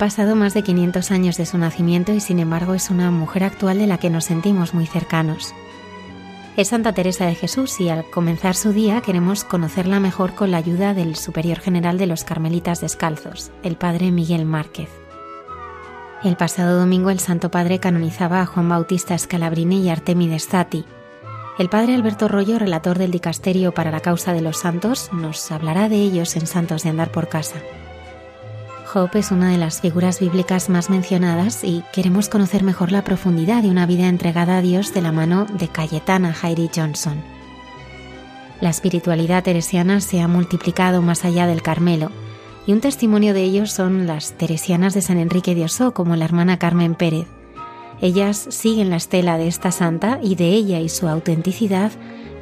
Pasado más de 500 años de su nacimiento y sin embargo es una mujer actual de la que nos sentimos muy cercanos. Es Santa Teresa de Jesús y al comenzar su día queremos conocerla mejor con la ayuda del Superior General de los Carmelitas Descalzos, el Padre Miguel Márquez. El pasado domingo el Santo Padre canonizaba a Juan Bautista Scalabrini y Artemides Zati. El Padre Alberto Rollo, relator del Dicasterio para la Causa de los Santos, nos hablará de ellos en Santos de Andar por Casa. Job es una de las figuras bíblicas más mencionadas y queremos conocer mejor la profundidad de una vida entregada a Dios de la mano de Cayetana Jairi Johnson. La espiritualidad teresiana se ha multiplicado más allá del Carmelo, y un testimonio de ello son las teresianas de San Enrique de como la hermana Carmen Pérez. Ellas siguen la estela de esta santa y de ella y su autenticidad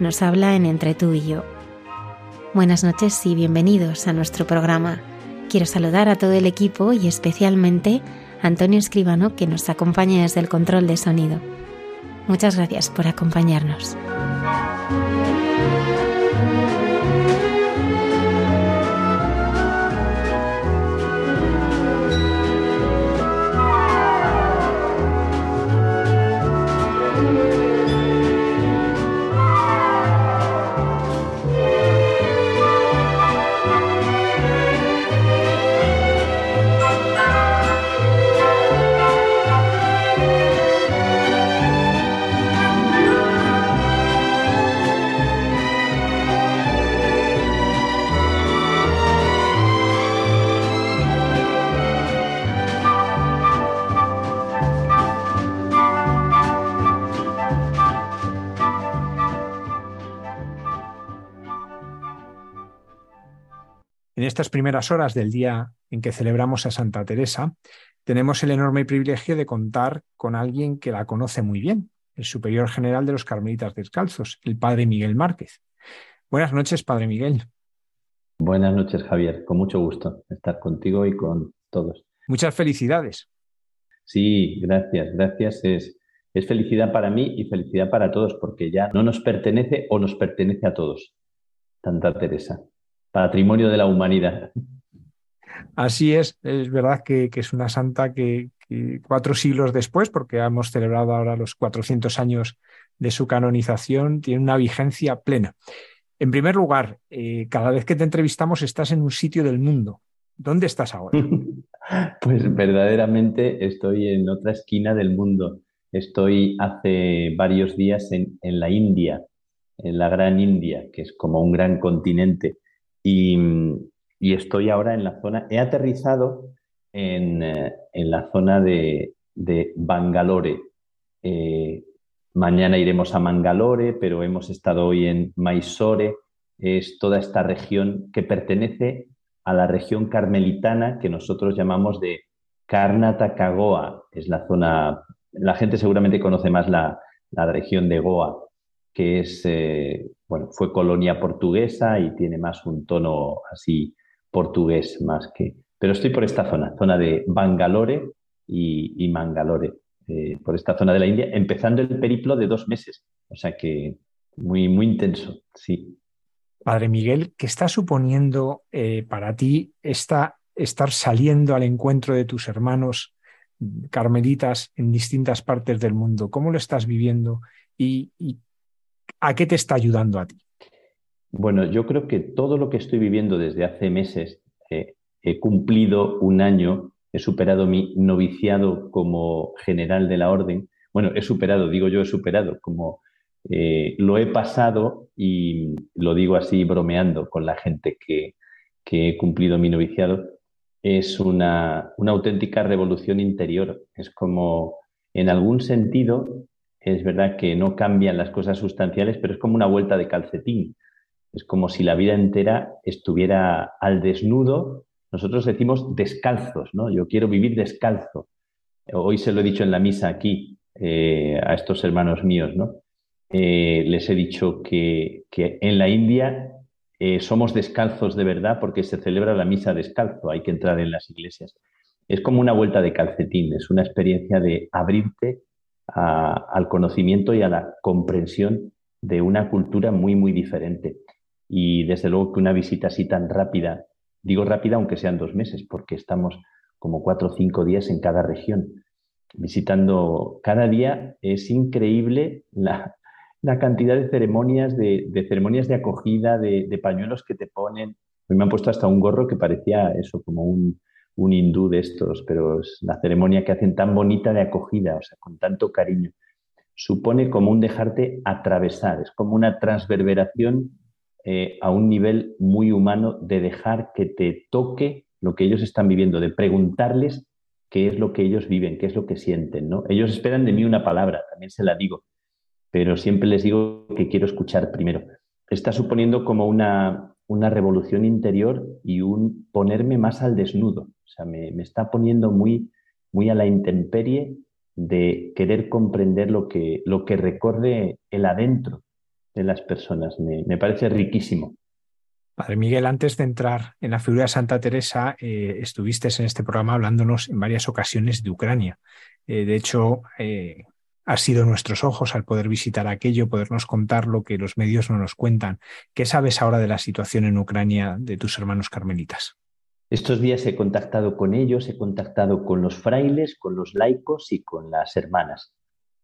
nos habla en Entre tú y yo. Buenas noches y bienvenidos a nuestro programa. Quiero saludar a todo el equipo y especialmente a Antonio Escribano que nos acompaña desde el control de sonido. Muchas gracias por acompañarnos. Estas primeras horas del día en que celebramos a Santa Teresa, tenemos el enorme privilegio de contar con alguien que la conoce muy bien, el superior general de los Carmelitas Descalzos, el padre Miguel Márquez. Buenas noches, padre Miguel. Buenas noches, Javier. Con mucho gusto estar contigo y con todos. Muchas felicidades. Sí, gracias, gracias. Es, es felicidad para mí y felicidad para todos, porque ya no nos pertenece o nos pertenece a todos. Santa Teresa patrimonio de la humanidad. Así es, es verdad que, es una santa que, cuatro siglos después, porque hemos celebrado ahora los 400 años de su canonización, tiene una vigencia plena. En primer lugar, eh, cada vez que te entrevistamos estás en un sitio del mundo. ¿Dónde estás ahora? pues verdaderamente estoy en otra esquina del mundo. Estoy hace varios días en, en la India, en la gran India, que es como un gran continente. Y, estoy ahora en la zona, he aterrizado en, eh, la zona de, Bangalore. Eh, mañana iremos a Mangalore, pero hemos estado hoy en Mysore. Es toda esta región que pertenece a la región carmelitana que nosotros llamamos de Karnataka Goa. Es la zona, la gente seguramente conoce más la, región de Goa, que es eh, bueno, fue colonia portuguesa y tiene más un tono así portugués más que... Pero estoy por esta zona, zona de Bangalore y, Mangalore, eh, por esta zona de la India, empezando el periplo de dos meses. O sea que muy, muy intenso, sí. Padre Miguel, ¿qué está suponiendo eh, para ti esta, estar saliendo al encuentro de tus hermanos carmelitas en distintas partes del mundo? ¿Cómo lo estás viviendo? ¿Y, y ¿A qué te está ayudando a ti? Bueno, yo creo que todo lo que estoy viviendo desde hace meses, eh, he cumplido un año, he superado mi noviciado como general de la orden. Bueno, he superado, digo yo, he superado, como eh, lo he pasado y lo digo así bromeando con la gente que, que he cumplido mi noviciado, es una, una auténtica revolución interior. Es como, en algún sentido, es verdad que no cambian las cosas sustanciales, pero es como una vuelta de calcetín. Es como si la vida entera estuviera al desnudo. Nosotros decimos descalzos, ¿no? Yo quiero vivir descalzo. Hoy se lo he dicho en la misa aquí eh, a estos hermanos míos, ¿no? Eh, les he dicho que, en la India eh, somos descalzos de verdad porque se celebra la misa descalzo, hay que entrar en las iglesias. Es como una vuelta de calcetín, es una experiencia de abrirte al conocimiento y a la comprensión de una cultura muy, muy diferente. Y desde luego que una visita así tan rápida, digo rápida aunque sean dos meses, porque estamos como cuatro o cinco días en cada región, visitando cada día, es increíble la, cantidad de ceremonias, de, ceremonias de acogida, de, pañuelos que te ponen. A me han puesto hasta un gorro que parecía eso, como un, un hindú de estos, pero es la ceremonia que hacen tan bonita de acogida, o sea, con tanto cariño. Supone como un dejarte atravesar, es como una transverberación eh, a un nivel muy humano de dejar que te toque lo que ellos están viviendo, de preguntarles qué es lo que ellos viven, qué es lo que sienten. ¿no? Ellos esperan de mí una palabra, también se la digo, pero siempre les digo que quiero escuchar primero. Está suponiendo como una, una revolución interior y un ponerme más al desnudo. O sea, me, está poniendo muy, muy a la intemperie de querer comprender lo que, lo que recorre el adentro de las personas. Me, parece riquísimo. Padre Miguel, antes de entrar en la figura de Santa Teresa, eh, estuviste en este programa hablándonos en varias ocasiones de Ucrania. Eh, de hecho, eh, ha sido nuestros ojos al poder visitar aquello, podernos contar lo que los medios no nos cuentan. ¿Qué sabes ahora de la situación en Ucrania de tus hermanos carmelitas? Estos días he contactado con ellos, he contactado con los frailes, con los laicos y con las hermanas.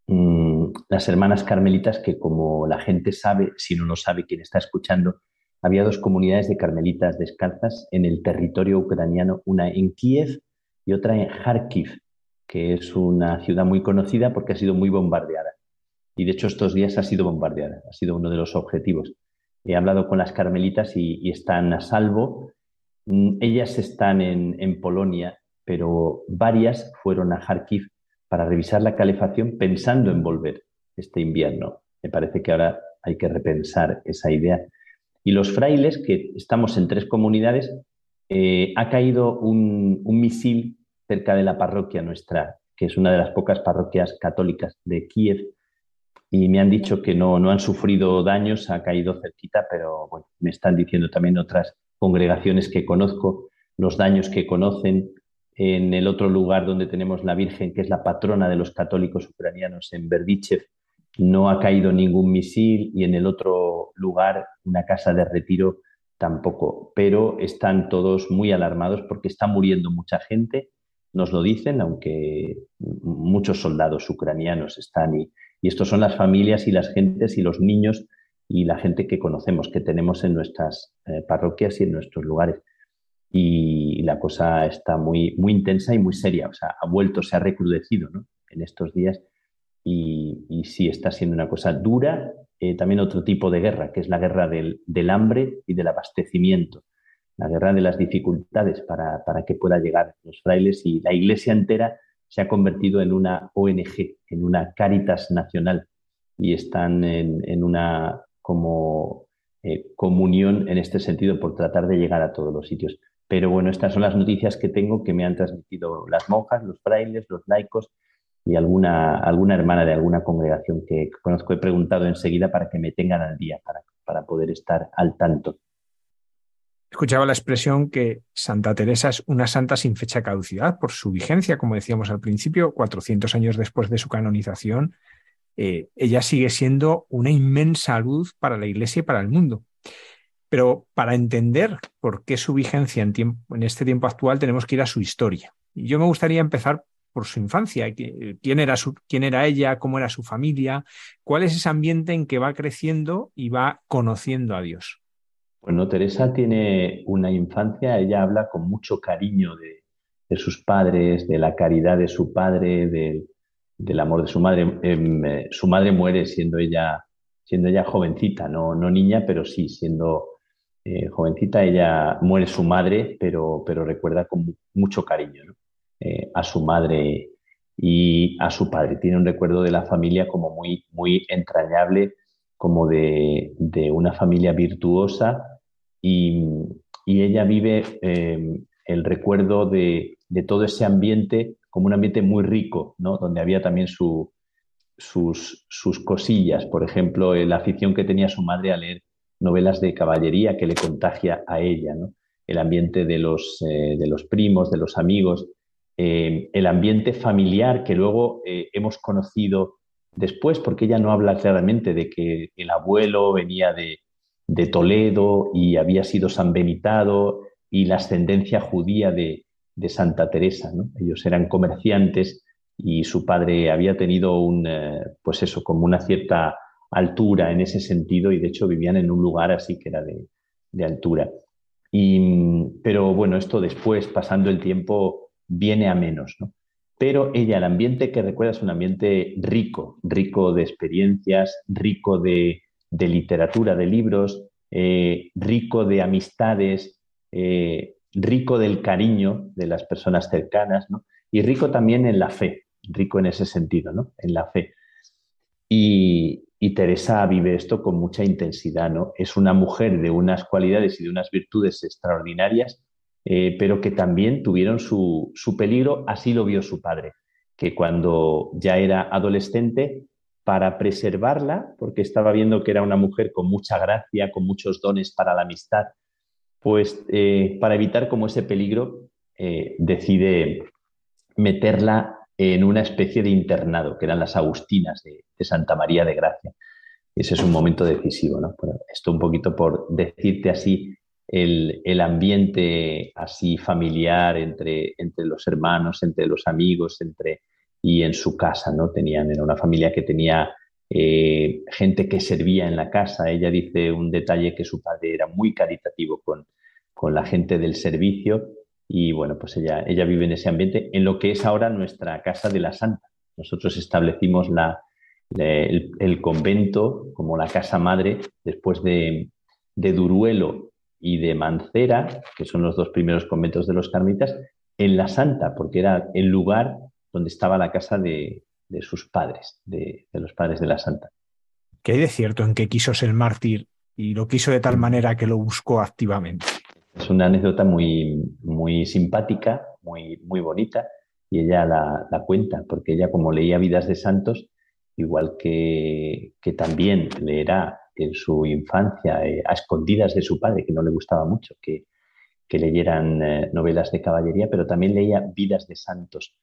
Mm, las hermanas carmelitas que como la gente sabe, si no lo sabe quien está escuchando, había dos comunidades de carmelitas descalzas en el territorio ucraniano, una en Kiev y otra en Kharkiv, que es una ciudad muy conocida porque ha sido muy bombardeada. Y de hecho estos días ha sido bombardeada, ha sido uno de los objetivos. He hablado con las carmelitas y, están a salvo. Mm, ellas están en, Polonia, pero varias fueron a Kharkiv para revisar la calefacción pensando en volver este invierno. Me parece que ahora hay que repensar esa idea. Y los frailes, que estamos en tres comunidades, eh, ha caído un misil cerca de la parroquia nuestra, que es una de las pocas parroquias católicas de Kiev, y me han dicho que no, no han sufrido daños, ha caído cerquita, pero me están diciendo también otras congregaciones que conozco los daños que conocen. En el otro lugar donde tenemos la Virgen, que es la patrona de los católicos ucranianos, en Berdichev, no ha caído ningún misil y en el otro lugar, una casa de retiro, tampoco. Pero están todos muy alarmados porque está muriendo mucha gente nos lo dicen, aunque muchos soldados ucranianos están y, y estos son las familias y las gentes y los niños y la gente que conocemos, que tenemos en nuestras eh, parroquias y en nuestros lugares. Y la cosa está muy, muy intensa y muy seria, o sea, ha vuelto, se ha recrudecido en estos días y, y, sí está siendo una cosa dura, eh, también otro tipo de guerra, que es la guerra del, del hambre y del abastecimiento la guerra de las dificultades para, que pueda llegar los frailes y la iglesia entera se ha convertido en una ONG, en una Caritas nacional y están en, una como eh, comunión en este sentido por tratar de llegar a todos los sitios. Pero bueno, estas son las noticias que tengo que me han transmitido las monjas, los frailes, los laicos y alguna, alguna hermana de alguna congregación que conozco. He preguntado enseguida para que me tengan al día, para, para poder estar al tanto. Escuchaba la expresión que Santa Teresa es una santa sin fecha de caducidad por su vigencia, como decíamos al principio, 400 años después de su canonización. Eh, ella sigue siendo una inmensa luz para la Iglesia y para el mundo. Pero para entender por qué su vigencia en, este tiempo actual tenemos que ir a su historia. Y yo me gustaría empezar por su infancia, quién era ella, cómo era su familia, cuál es ese ambiente en que va creciendo y va conociendo a Dios. Bueno, Teresa tiene una infancia, ella habla con mucho cariño de, sus padres, de la caridad de su padre, del amor de su madre. Em, eh, su madre muere siendo ella, siendo ella jovencita, no, niña, pero sí siendo eh, jovencita. Ella muere su madre, pero, pero recuerda con mucho cariño eh, a su madre y a su padre. Tiene un recuerdo de la familia como muy, muy entrañable, como de una familia virtuosa y, ella vive el recuerdo de, todo ese ambiente como un ambiente muy rico, ¿no? donde había también su, sus, sus, cosillas, por ejemplo, la afición que tenía su madre a leer novelas de caballería que le contagia a ella, ¿no? el ambiente de los, eh, de los primos, de los amigos, eh, el ambiente familiar que luego eh, hemos conocido después, porque ella no habla claramente de que el abuelo venía de, de Toledo y había sido sanbenitado y la ascendencia judía de, de Santa Teresa. ¿no? Ellos eran comerciantes y su padre había tenido un, eh, pues eso, como una cierta altura en ese sentido y de hecho vivían en un lugar así que era de, altura. Y, pero bueno, esto después, pasando el tiempo, viene a menos. ¿no? Pero ella, el ambiente que recuerda es un ambiente rico, rico de experiencias, rico de, literatura, de libros, eh, rico de amistades, eh, rico del cariño de las personas cercanas. Y rico también en la fe, rico en ese sentido, ¿no? En la fe. Y, Teresa vive esto con mucha intensidad, ¿no? Es una mujer de unas cualidades y de unas virtudes extraordinarias, eh, pero que también tuvieron su, su peligro, así lo vio su padre, que cuando ya era adolescente, para preservarla, porque estaba viendo que era una mujer con mucha gracia, con muchos dones para la amistad, pues eh, para evitar como ese peligro eh, decide meterla en una especie de internado, que eran las Agustinas de, Santa María de Gracia. Ese es un momento decisivo, ¿no? esto un poquito por decirte así el, ambiente así familiar entre, entre los hermanos, entre los amigos, entre y en su casa, ¿no? Tenían, era una familia que tenía eh, gente que servía en la casa. Ella dice un detalle que su padre era muy caritativo con, con la gente del servicio y bueno, pues ella, ella vive en ese ambiente, en lo que es ahora nuestra Casa de la Santa. Nosotros establecimos la, el, convento como la casa madre después de, de Duruelo y de Mancera, que son los dos primeros conventos de los carmitas, en la Santa, porque era el lugar donde estaba la casa de, de sus padres, de, de, los padres de la Santa. ¿Qué hay de cierto en que quiso ser mártir y lo quiso de tal manera que lo buscó activamente? Es una anécdota muy, muy simpática, muy, muy bonita, y ella la, la cuenta, porque ella como leía vidas de santos, igual que, que también leerá en su infancia eh, a escondidas de su padre, que no le gustaba mucho que, que leyeran eh, novelas de caballería, pero también leía vidas de santos.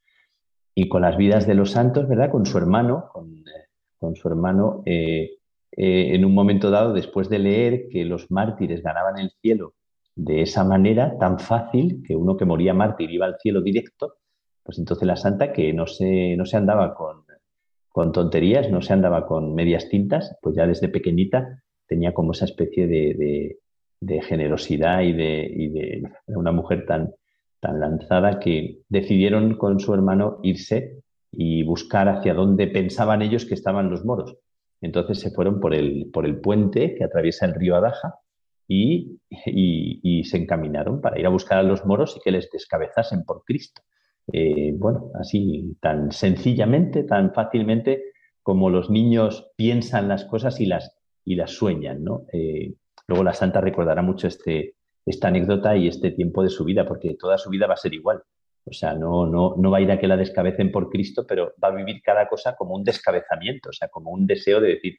Y con las vidas de los santos, ¿verdad? Con su hermano, con, eh, su hermano, en un momento dado, después de leer que los mártires ganaban el cielo de esa manera tan fácil que uno que moría mártir iba al cielo directo, pues entonces la santa que no se, no se andaba con, tonterías, no se andaba con medias tintas, pues ya desde pequeñita tenía como esa especie de, de, generosidad y de, una mujer tan, tan lanzada que decidieron con su hermano irse y buscar hacia dónde pensaban ellos que estaban los moros. Entonces se fueron por el, por el puente que atraviesa el río Adaja y, se encaminaron para ir a buscar a los moros y que les descabezasen por Cristo. Eh, bueno, así tan sencillamente, tan fácilmente como los niños piensan las cosas y las, y las sueñan. ¿no? Eh, luego la santa recordará mucho este, esta anécdota y este tiempo de su vida, porque toda su vida va a ser igual. O sea, no, no, no va a ir a que la descabecen por Cristo, pero va a vivir cada cosa como un descabezamiento, o sea, como un deseo de decir,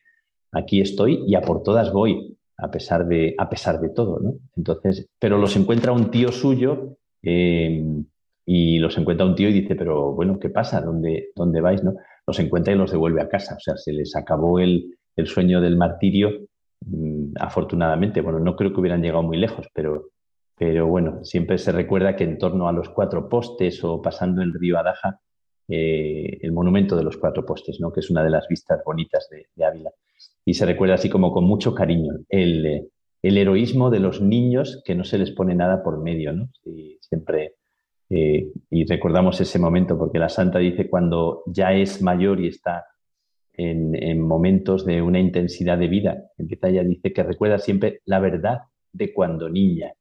aquí estoy y a por todas voy a pesar de, a pesar de todo, ¿no? Entonces, pero los encuentra un tío suyo eh, y los encuentra un tío y dice, pero bueno, ¿qué pasa? ¿Dónde, dónde vais? ¿no? Los encuentra y los devuelve a casa. O sea, se les acabó el, el sueño del martirio, afortunadamente. Bueno, no creo que hubieran llegado muy lejos, pero, pero bueno, siempre se recuerda que en torno a los cuatro postes o pasando el río Adaja, eh, el monumento de los cuatro postes, ¿no? que es una de las vistas bonitas de, Ávila. Y se recuerda así como con mucho cariño el, el, heroísmo de los niños que no se les pone nada por medio. ¿no? Y siempre, eh, y recordamos ese momento porque la santa dice cuando ya es mayor y está en, en momentos de una intensidad de vida, empieza ella dice que recuerda siempre la verdad de cuando niña.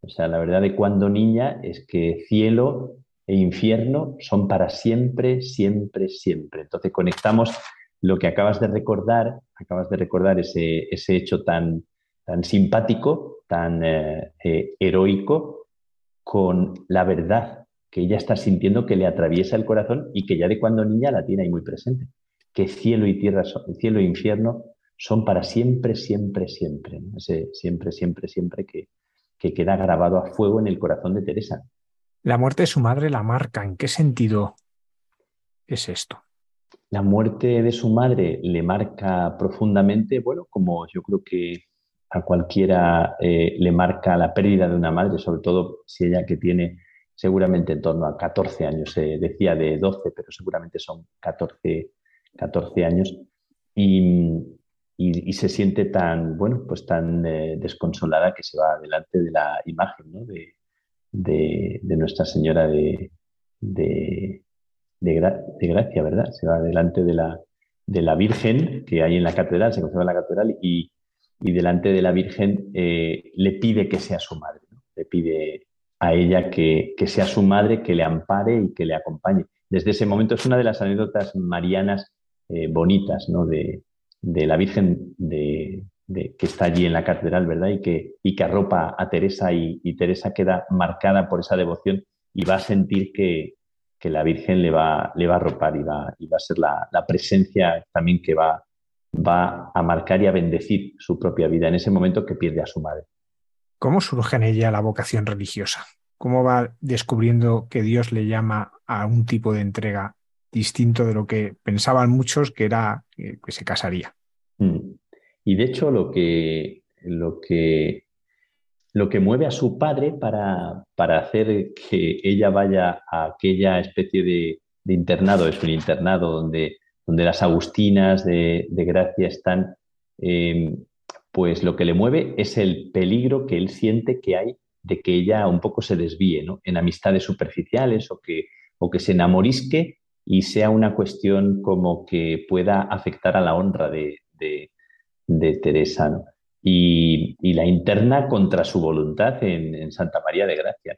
O sea, la verdad de cuando niña es que cielo e infierno son para siempre, siempre, siempre. Entonces conectamos lo que acabas de recordar, acabas de recordar ese, ese hecho tan, tan simpático, tan eh, eh, heroico, con la verdad que ella está sintiendo que le atraviesa el corazón y que ya de cuando niña la tiene ahí muy presente. Que cielo y tierra, cielo e infierno son para siempre, siempre, siempre. Ese siempre, siempre, siempre que, que queda grabado a fuego en el corazón de Teresa. La muerte de su madre la marca. ¿En qué sentido es esto? La muerte de su madre le marca profundamente, bueno, como yo creo que a cualquiera eh, le marca la pérdida de una madre, sobre todo si ella que tiene seguramente en torno a 14 años, se decía de 12, pero seguramente son 14, 14 años, y, se siente tan, bueno, pues tan eh, desconsolada que se va delante de la imagen ¿no? de, de, Nuestra Señora de, de, Gracia, ¿verdad? Se va delante de la, de la Virgen que hay en la catedral, se conserva en la catedral, y, delante de la Virgen eh, le pide que sea su madre, le pide a ella que, sea su madre, que le ampare y que le acompañe. Desde ese momento es una de las anécdotas marianas eh, bonitas ¿no? de, la Virgen de, que está allí en la catedral, ¿verdad? Y que, y que arropa a Teresa y, Teresa queda marcada por esa devoción y va a sentir que, la Virgen le va, a arropar y va, y va a ser la, presencia también que va a marcar y a bendecir su propia vida en ese momento que pierde a su madre. ¿Cómo surge en ella la vocación religiosa? ¿Cómo va descubriendo que Dios le llama a un tipo de entrega distinto de lo que pensaban muchos que era que se casaría? Mm. Y de hecho lo que, lo que, lo que mueve a su padre para, para hacer que ella vaya a aquella especie de, internado, es un internado donde, donde las agustinas de, Gracia están, em, pues lo que le mueve es el peligro que él siente que hay de que ella un poco se desvíe ¿no? en amistades superficiales o que, o que se enamorisque y sea una cuestión como que pueda afectar a la honra de, Teresa, y, la interna contra su voluntad en, Santa María de Gracia.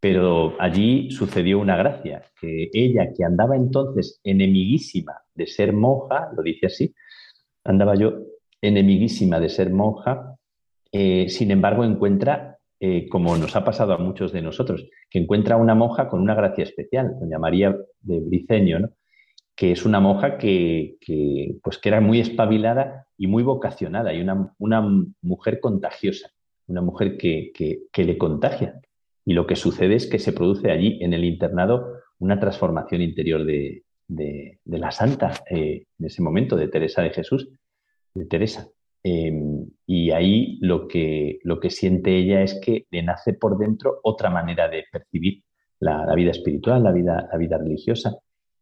Pero allí sucedió una gracia, que ella, que andaba entonces enemiguísima de ser monja, lo dice así, andaba yo enemiguísima de ser monja, eh, sin embargo encuentra, eh, como nos ha pasado a muchos de nosotros, que encuentra una monja con una gracia especial, doña María de Briceño, que es una monja que, pues que era muy espabilada y muy vocacionada y una, una mujer contagiosa, una mujer que, que, le contagia. Y lo que sucede es que se produce allí en el internado una transformación interior de, de, la santa eh, en ese momento, de Teresa de Jesús, de Teresa. Em, y ahí lo que, lo que siente ella es que le nace por dentro otra manera de percibir la, vida espiritual, la vida, la vida religiosa,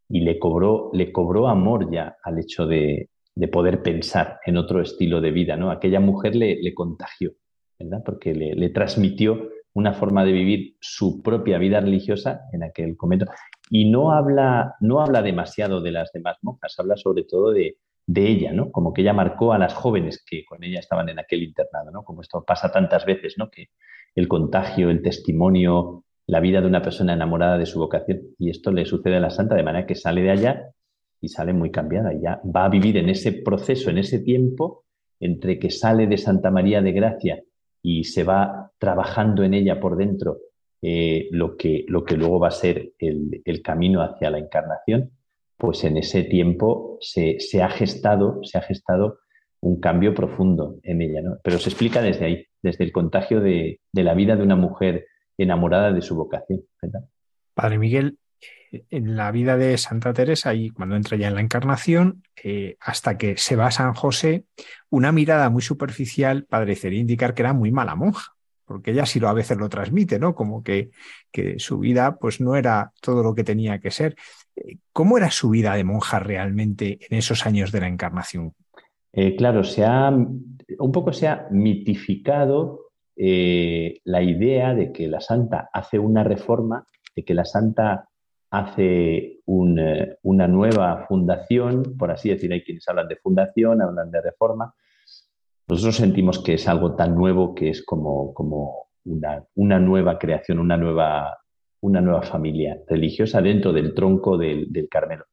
y le cobró, le cobró amor ya al hecho de, poder pensar en otro estilo de vida, ¿no? Aquella mujer le, le contagió, ¿verdad? Porque le, transmitió una forma de vivir su propia vida religiosa en aquel convento. Y no habla, no habla demasiado de las demás monjas, habla sobre todo de, de ella, ¿no? Como que ella marcó a las jóvenes que con ella estaban en aquel internado, ¿no? Como esto pasa tantas veces, ¿no? Que el contagio, el testimonio, la vida de una persona enamorada de su vocación. Y esto le sucede a la santa de manera que sale de allá y sale muy cambiada. Y ya va a vivir en ese proceso, en ese tiempo, entre que sale de Santa María de Gracia y se va trabajando en ella por dentro eh, lo, que, lo que luego va a ser el, camino hacia la encarnación, pues en ese tiempo se, ha gestado, se ha gestado un cambio profundo en ella. ¿no? Pero se explica desde ahí, desde el contagio de, de la vida de una mujer enamorada de su vocación. Padre Miguel, en la vida de Santa Teresa y cuando entra ya en la encarnación, eh, hasta que se va a San José, una mirada muy superficial parecería indicar que era muy mala monja, porque ella sí lo a veces lo transmite, ¿no? Como que, que su vida pues no era todo lo que tenía que ser. Eh, ¿Cómo era su vida de monja realmente en esos años de la encarnación? Eh, claro, se ha, un poco se ha mitificado eh, la idea de que la santa hace una reforma, de que la santa hace una nueva fundación, por así decir, hay quienes hablan de fundación, hablan de reforma. Nosotros sentimos que es algo tan nuevo que es como, como una, una, nueva creación, una nueva, una nueva familia religiosa dentro del tronco del, Carmelo.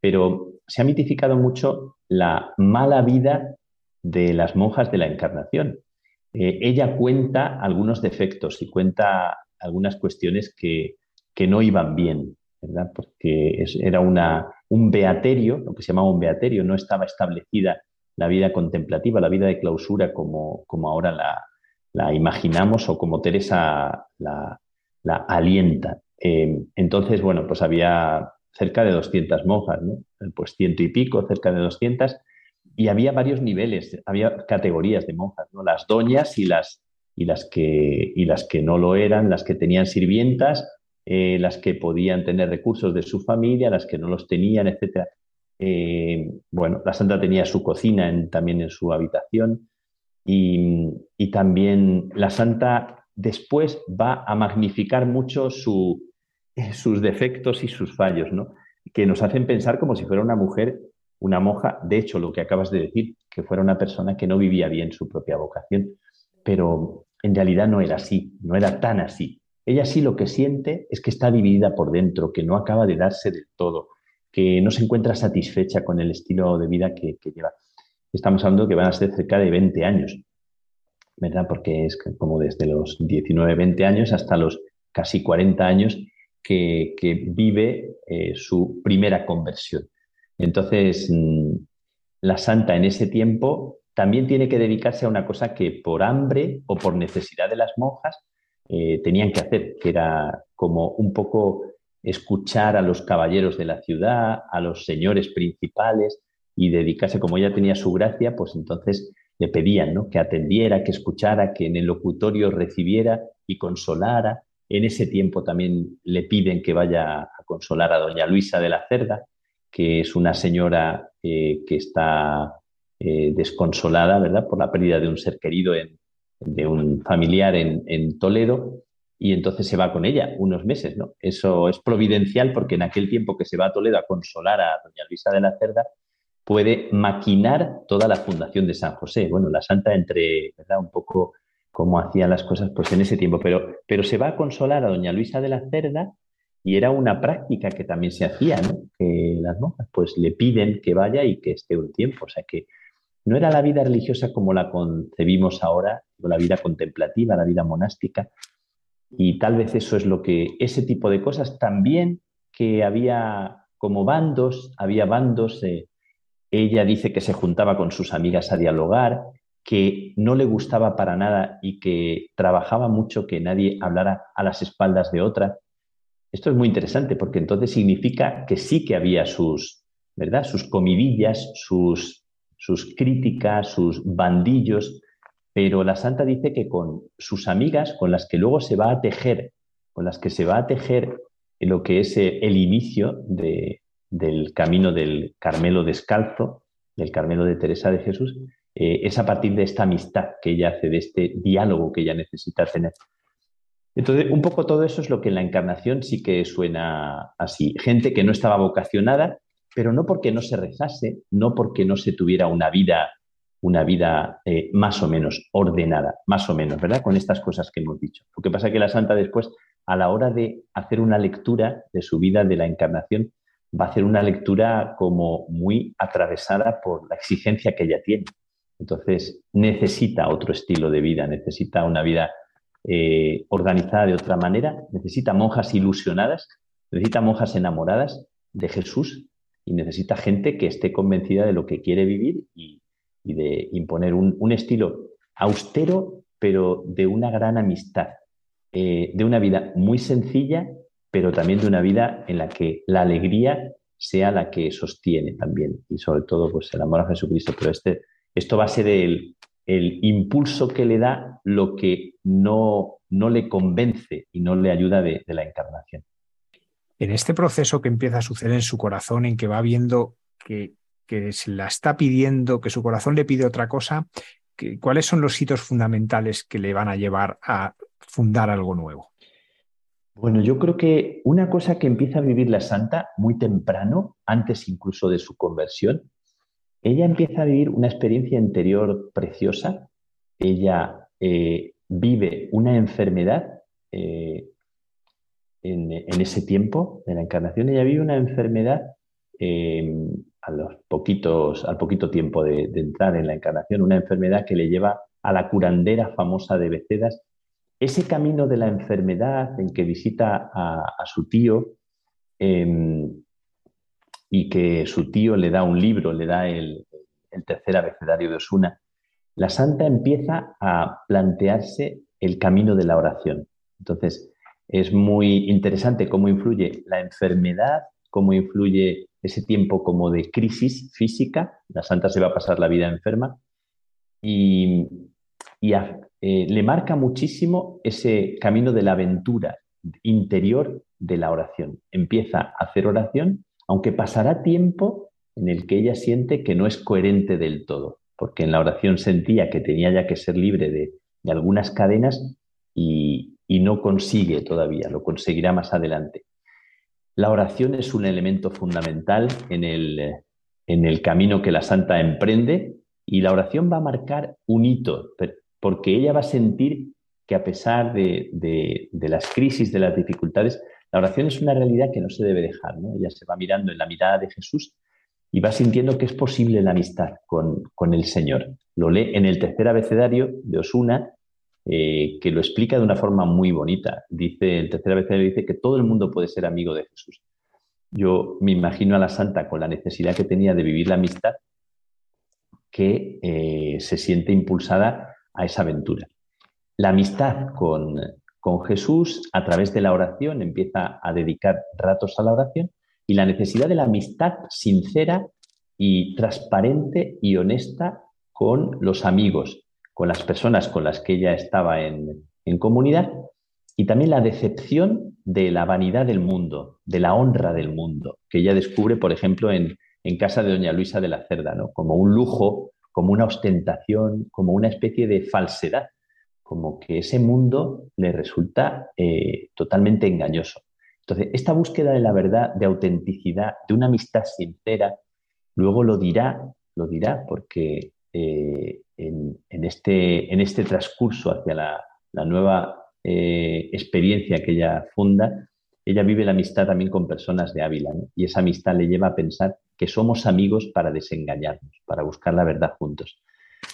Pero se ha mitificado mucho la mala vida de las monjas de la Encarnación. Eh, ella cuenta algunos defectos y cuenta algunas cuestiones que, que no iban bien. Porque era una, un beaterio, lo que se llamaba un beaterio, no estaba establecida la vida contemplativa, la vida de clausura como, como ahora la, imaginamos o como Teresa la, alienta. Eh, entonces, bueno, pues había cerca de 200 monjas, ¿no? Pues ciento y pico, cerca de 200, y había varios niveles, había categorías de monjas, ¿no? Las doñas y las, y las, que, y las que no lo eran, las que tenían sirvientas eh, las que podían tener recursos de su familia, las que no los tenían, etc. Eh, bueno, la santa tenía su cocina también en su habitación y, también la santa después va a magnificar mucho eh, sus defectos y sus fallos, ¿no? que nos hacen pensar como si fuera una mujer, una monja, de hecho lo que acabas de decir, que fuera una persona que no vivía bien su propia vocación, pero en realidad no era así, no era tan así. Ella sí lo que siente es que está dividida por dentro, que no acaba de darse del todo, que no se encuentra satisfecha con el estilo de vida que, lleva. Estamos hablando que van a ser cerca de 20 años, ¿verdad? Porque es como desde los 19, 20 años hasta los casi 40 años que, vive eh, su primera conversión. Entonces, mm, la santa en ese tiempo también tiene que dedicarse a una cosa que por hambre o por necesidad de las monjas eh, tenían que hacer, que era como un poco escuchar a los caballeros de la ciudad, a los señores principales y dedicarse, como ella tenía su gracia, pues entonces le pedían ¿no? que atendiera, que escuchara, que en el locutorio recibiera y consolara. En ese tiempo también le piden que vaya a consolar a doña Luisa de la Cerda, que es una señora eh, que está eh, desconsolada, ¿verdad?, por la pérdida de un ser querido en, de un familiar en, Toledo y entonces se va con ella unos meses, ¿no? Eso es providencial porque en aquel tiempo que se va a Toledo a consolar a doña Luisa de la Cerda, puede maquinar toda la fundación de San José. Bueno, la santa entre. Un poco cómo hacía las cosas pues en ese tiempo, pero, pero se va a consolar a doña Luisa de la Cerda y era una práctica que también se hacía, ¿no? Que las monjas pues le piden que vaya y que esté un tiempo, o sea que no era la vida religiosa como la concebimos ahora, la vida contemplativa, la vida monástica, y tal vez eso es lo que, ese tipo de cosas también que había como bandos, había bandos, ella dice que se juntaba con sus amigas a dialogar, que no le gustaba para nada y que trabajaba mucho que nadie hablara a las espaldas de otra. Esto es muy interesante porque entonces significa que sí que había sus, ¿verdad? Sus comidillas, sus sus críticas, sus bandillos, pero la santa dice que con sus amigas, con las que luego se va a tejer, con las que se va a tejer lo que es eh, el inicio del camino del Carmelo descalzo, del Carmelo de Teresa de Jesús, eh, es a partir de esta amistad que ella hace, de este diálogo que ella necesita tener. Entonces, un poco todo eso es lo que en la encarnación sí que suena así. Gente que no estaba vocacionada, pero no porque no se rezase, no porque no se tuviera una vida, una vida eh, más o menos ordenada, más o menos, ¿verdad? Con estas cosas que hemos dicho. Lo que pasa es que la santa después, a la hora de hacer una lectura de su vida de la encarnación, va a hacer una lectura como muy atravesada por la exigencia que ella tiene. Entonces, necesita otro estilo de vida, necesita una vida eh, organizada de otra manera, necesita monjas ilusionadas, necesita monjas enamoradas de Jesús y necesita gente que esté convencida de lo que quiere vivir y, de imponer un, estilo austero, pero de una gran amistad, eh, de una vida muy sencilla, pero también de una vida en la que la alegría sea la que sostiene también y sobre todo pues el amor a Jesucristo. Pero este, esto va a ser el, impulso que le da lo que no, no le convence y no le ayuda de, la encarnación. En este proceso que empieza a suceder en su corazón, en que va viendo que, que se la está pidiendo, que su corazón le pide otra cosa, ¿cuáles son los hitos fundamentales que le van a llevar a fundar algo nuevo? Bueno, yo creo que una cosa que empieza a vivir la santa muy temprano, antes incluso de su conversión, ella empieza a vivir una experiencia interior preciosa. Ella eh, vive una enfermedad eh, en, ese tiempo de la encarnación. Ella vive una enfermedad em, a los poquitos, al poquito tiempo de, entrar en la encarnación, una enfermedad que le lleva a la curandera famosa de Becedas. Ese camino de la enfermedad en que visita a, su tío em, y que su tío le da un libro, le da el, el tercer abecedario de Osuna, la santa empieza a plantearse el camino de la oración. Entonces, es muy interesante cómo influye la enfermedad, cómo influye ese tiempo como de crisis física. La santa se va a pasar la vida enferma y, eh, le marca muchísimo ese camino de la aventura interior de la oración. Empieza a hacer oración, aunque pasará tiempo en el que ella siente que no es coherente del todo porque en la oración sentía que tenía ya que ser libre de, algunas cadenas y, no consigue todavía, lo conseguirá más adelante. La oración es un elemento fundamental en el, en el camino que la santa emprende y la oración va a marcar un hito, porque ella va a sentir que a pesar de, de, las crisis, de las dificultades, la oración es una realidad que no se debe dejar. ¿no? Ella se va mirando en la mirada de Jesús y va sintiendo que es posible la amistad con, el Señor. Lo lee en el tercer abecedario de Osuna, eh, que lo explica de una forma muy bonita. Dice, el tercer abecedario dice que todo el mundo puede ser amigo de Jesús. Yo me imagino a la santa con la necesidad que tenía de vivir la amistad, que eh, se siente impulsada a esa aventura. La amistad con, con Jesús, a través de la oración, empieza a dedicar ratos a la oración y la necesidad de la amistad sincera y transparente y honesta con los amigos, con las personas con las que ella estaba en, comunidad, y también la decepción de la vanidad del mundo, de la honra del mundo, que ella descubre, por ejemplo, en, casa de doña Luisa de la Cerda, ¿no? como un lujo, como una ostentación, como una especie de falsedad, como que ese mundo le resulta eh, totalmente engañoso. Entonces, esta búsqueda de la verdad, de autenticidad, de una amistad sincera, luego lo dirá, lo dirá porque eh, en, este, en, este, transcurso hacia la, nueva eh, experiencia que ella funda, ella vive la amistad también con personas de Ávila y esa amistad le lleva a pensar que somos amigos para desengañarnos, para buscar la verdad juntos.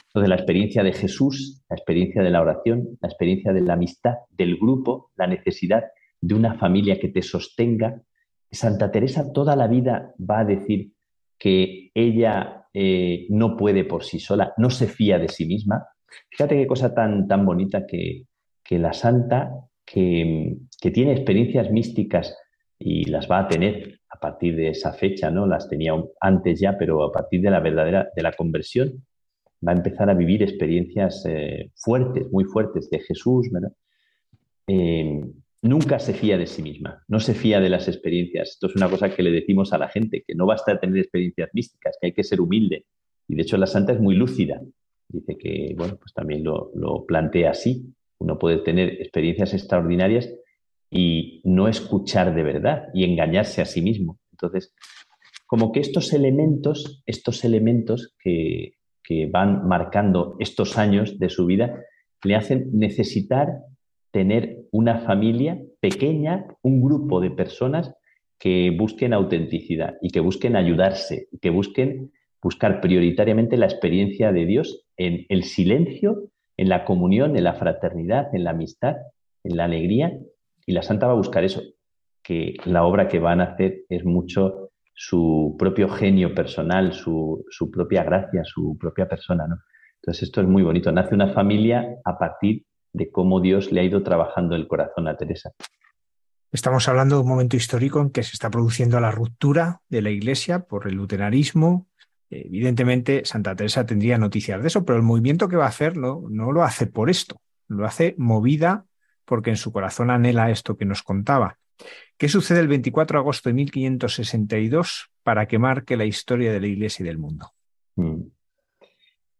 Entonces, la experiencia de Jesús, la experiencia de la oración, la experiencia de la amistad, del grupo, la necesidad de una familia que te sostenga. Santa Teresa toda la vida va a decir que ella eh, no puede por sí sola, no se fía de sí misma. Fíjate qué cosa tan, tan bonita que, la santa, que, tiene experiencias místicas y las va a tener partir de esa fecha, ¿no? Las tenía antes ya, pero a partir de la verdadera, de la conversión, va a empezar a vivir experiencias eh, fuertes, muy fuertes de Jesús, ¿verdad? Eh, nunca se fía de sí misma, no se fía de las experiencias. Esto es una cosa que le decimos a la gente, que no basta tener experiencias místicas, que hay que ser humilde. Y de hecho la santa es muy lúcida. Dice que, bueno, pues también lo, plantea así. Uno puede tener experiencias extraordinarias y no escuchar de verdad y engañarse a sí mismo. Entonces, como que estos elementos, estos elementos que, que van marcando estos años de su vida, le hacen necesitar tener una familia pequeña, un grupo de personas que busquen autenticidad y que busquen ayudarse, que busquen buscar prioritariamente la experiencia de Dios en el silencio, en la comunión, en la fraternidad, en la amistad, en la alegría. Y la Santa va a buscar eso, que la obra que van a hacer es mucho su propio genio personal, su, su propia gracia, su propia persona. ¿no? Entonces esto es muy bonito. Nace una familia a partir de cómo Dios le ha ido trabajando el corazón a Teresa. Estamos hablando de un momento histórico en que se está produciendo la ruptura de la Iglesia por el luteranismo. Evidentemente, Santa Teresa tendría noticias de eso, pero el movimiento que va a hacer no, no lo hace por esto. lo hace movida porque en su corazón anhela esto que nos contaba. ¿Qué sucede el 24 de agosto de 1562 para que marque la historia de la Iglesia y del mundo? Mm.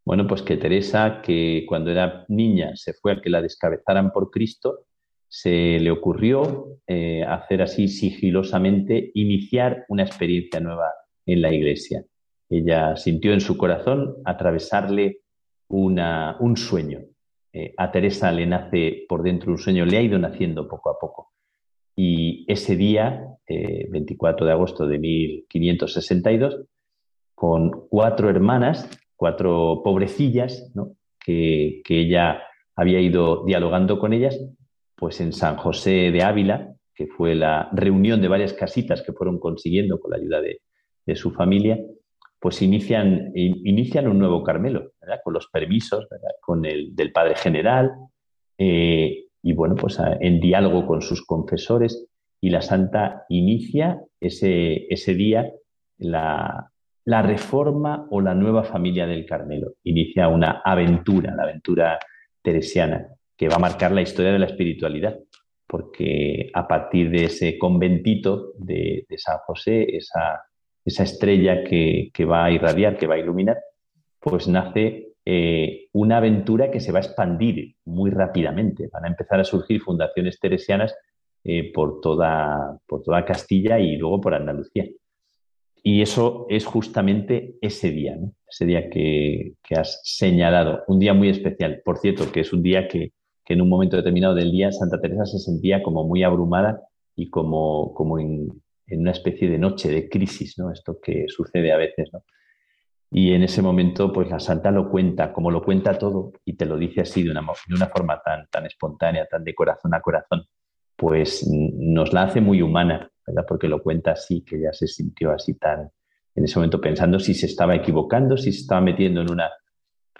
Bueno, pues que Teresa, que cuando era niña se fue a que la descabezaran por Cristo, se le ocurrió eh, hacer así sigilosamente, iniciar una experiencia nueva en la Iglesia. Ella sintió en su corazón atravesarle una, un sueño. Eh, a Teresa le nace por dentro un sueño, le ha ido naciendo poco a poco. Y ese día, 24 eh, de agosto de 1562, con cuatro hermanas, cuatro pobrecillas, que, ella había ido dialogando con ellas, pues en San José de Ávila, que fue la reunión de varias casitas que fueron consiguiendo con la ayuda de, su familia, pues inician, inician un nuevo Carmelo, con los permisos, con el del Padre General, eh, y bueno, pues en diálogo con sus confesores, y la Santa inicia ese, ese día la, la reforma o la nueva familia del Carmelo. Inicia una aventura, la aventura teresiana, que va a marcar la historia de la espiritualidad, porque a partir de ese conventito de, San José, esa, esa estrella que, va a irradiar, que va a iluminar, pues nace eh, una aventura que se va a expandir muy rápidamente. Van a empezar a surgir fundaciones teresianas eh, por, toda, por toda Castilla y luego por Andalucía. Y eso es justamente ese día, ese día que, has señalado, un día muy especial. Por cierto, que es un día que, en un momento determinado del día Santa Teresa se sentía como muy abrumada y como, como en, una especie de noche de crisis, ¿no? Esto que sucede a veces. Y en ese momento, pues la santa lo cuenta, como lo cuenta todo, y te lo dice así de una, de una forma tan, tan espontánea, tan de corazón a corazón, pues nos la hace muy humana porque lo cuenta así, que ya se sintió así tan, en ese momento pensando si se estaba equivocando, si se estaba metiendo en una,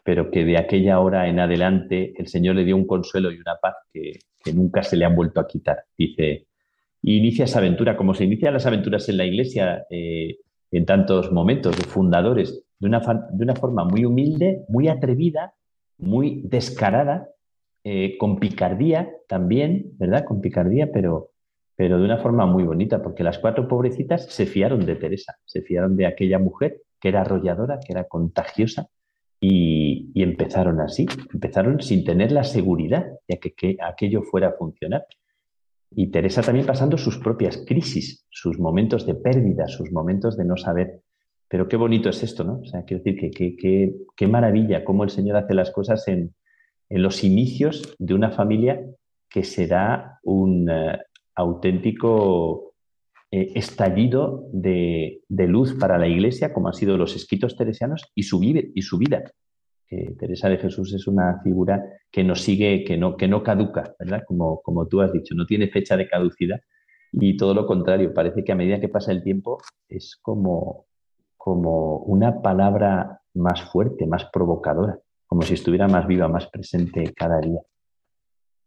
pero que de aquella hora en adelante el Señor le dio un consuelo y una paz que, nunca se le han vuelto a quitar. Dice, inicia esa aventura, como se inician las aventuras en la iglesia eh, en tantos momentos de fundadores, de una, de una forma muy humilde, muy atrevida, muy descarada, eh, con picardía también, ¿verdad? Con picardía, pero, pero de una forma muy bonita, porque las cuatro pobrecitas se fiaron de Teresa, se fiaron de aquella mujer que era arrolladora, que era contagiosa, y, empezaron así, empezaron sin tener la seguridad de que, aquello fuera a funcionar. Y Teresa también pasando sus propias crisis, sus momentos de pérdida, sus momentos de no saber. Pero qué bonito es esto, ¿no? O sea, quiero decir que qué maravilla cómo el Señor hace las cosas en, en los inicios de una familia que será un, eh, auténtico eh, estallido de, luz para la Iglesia, como han sido los escritos teresianos y su, y su vida. Teresa de Jesús es una figura que nos sigue, que no, que no caduca, ¿verdad? Como, como tú has dicho, no tiene fecha de caducidad y todo lo contrario, parece que a medida que pasa el tiempo es como, como una palabra más fuerte, más provocadora, como si estuviera más viva, más presente cada día.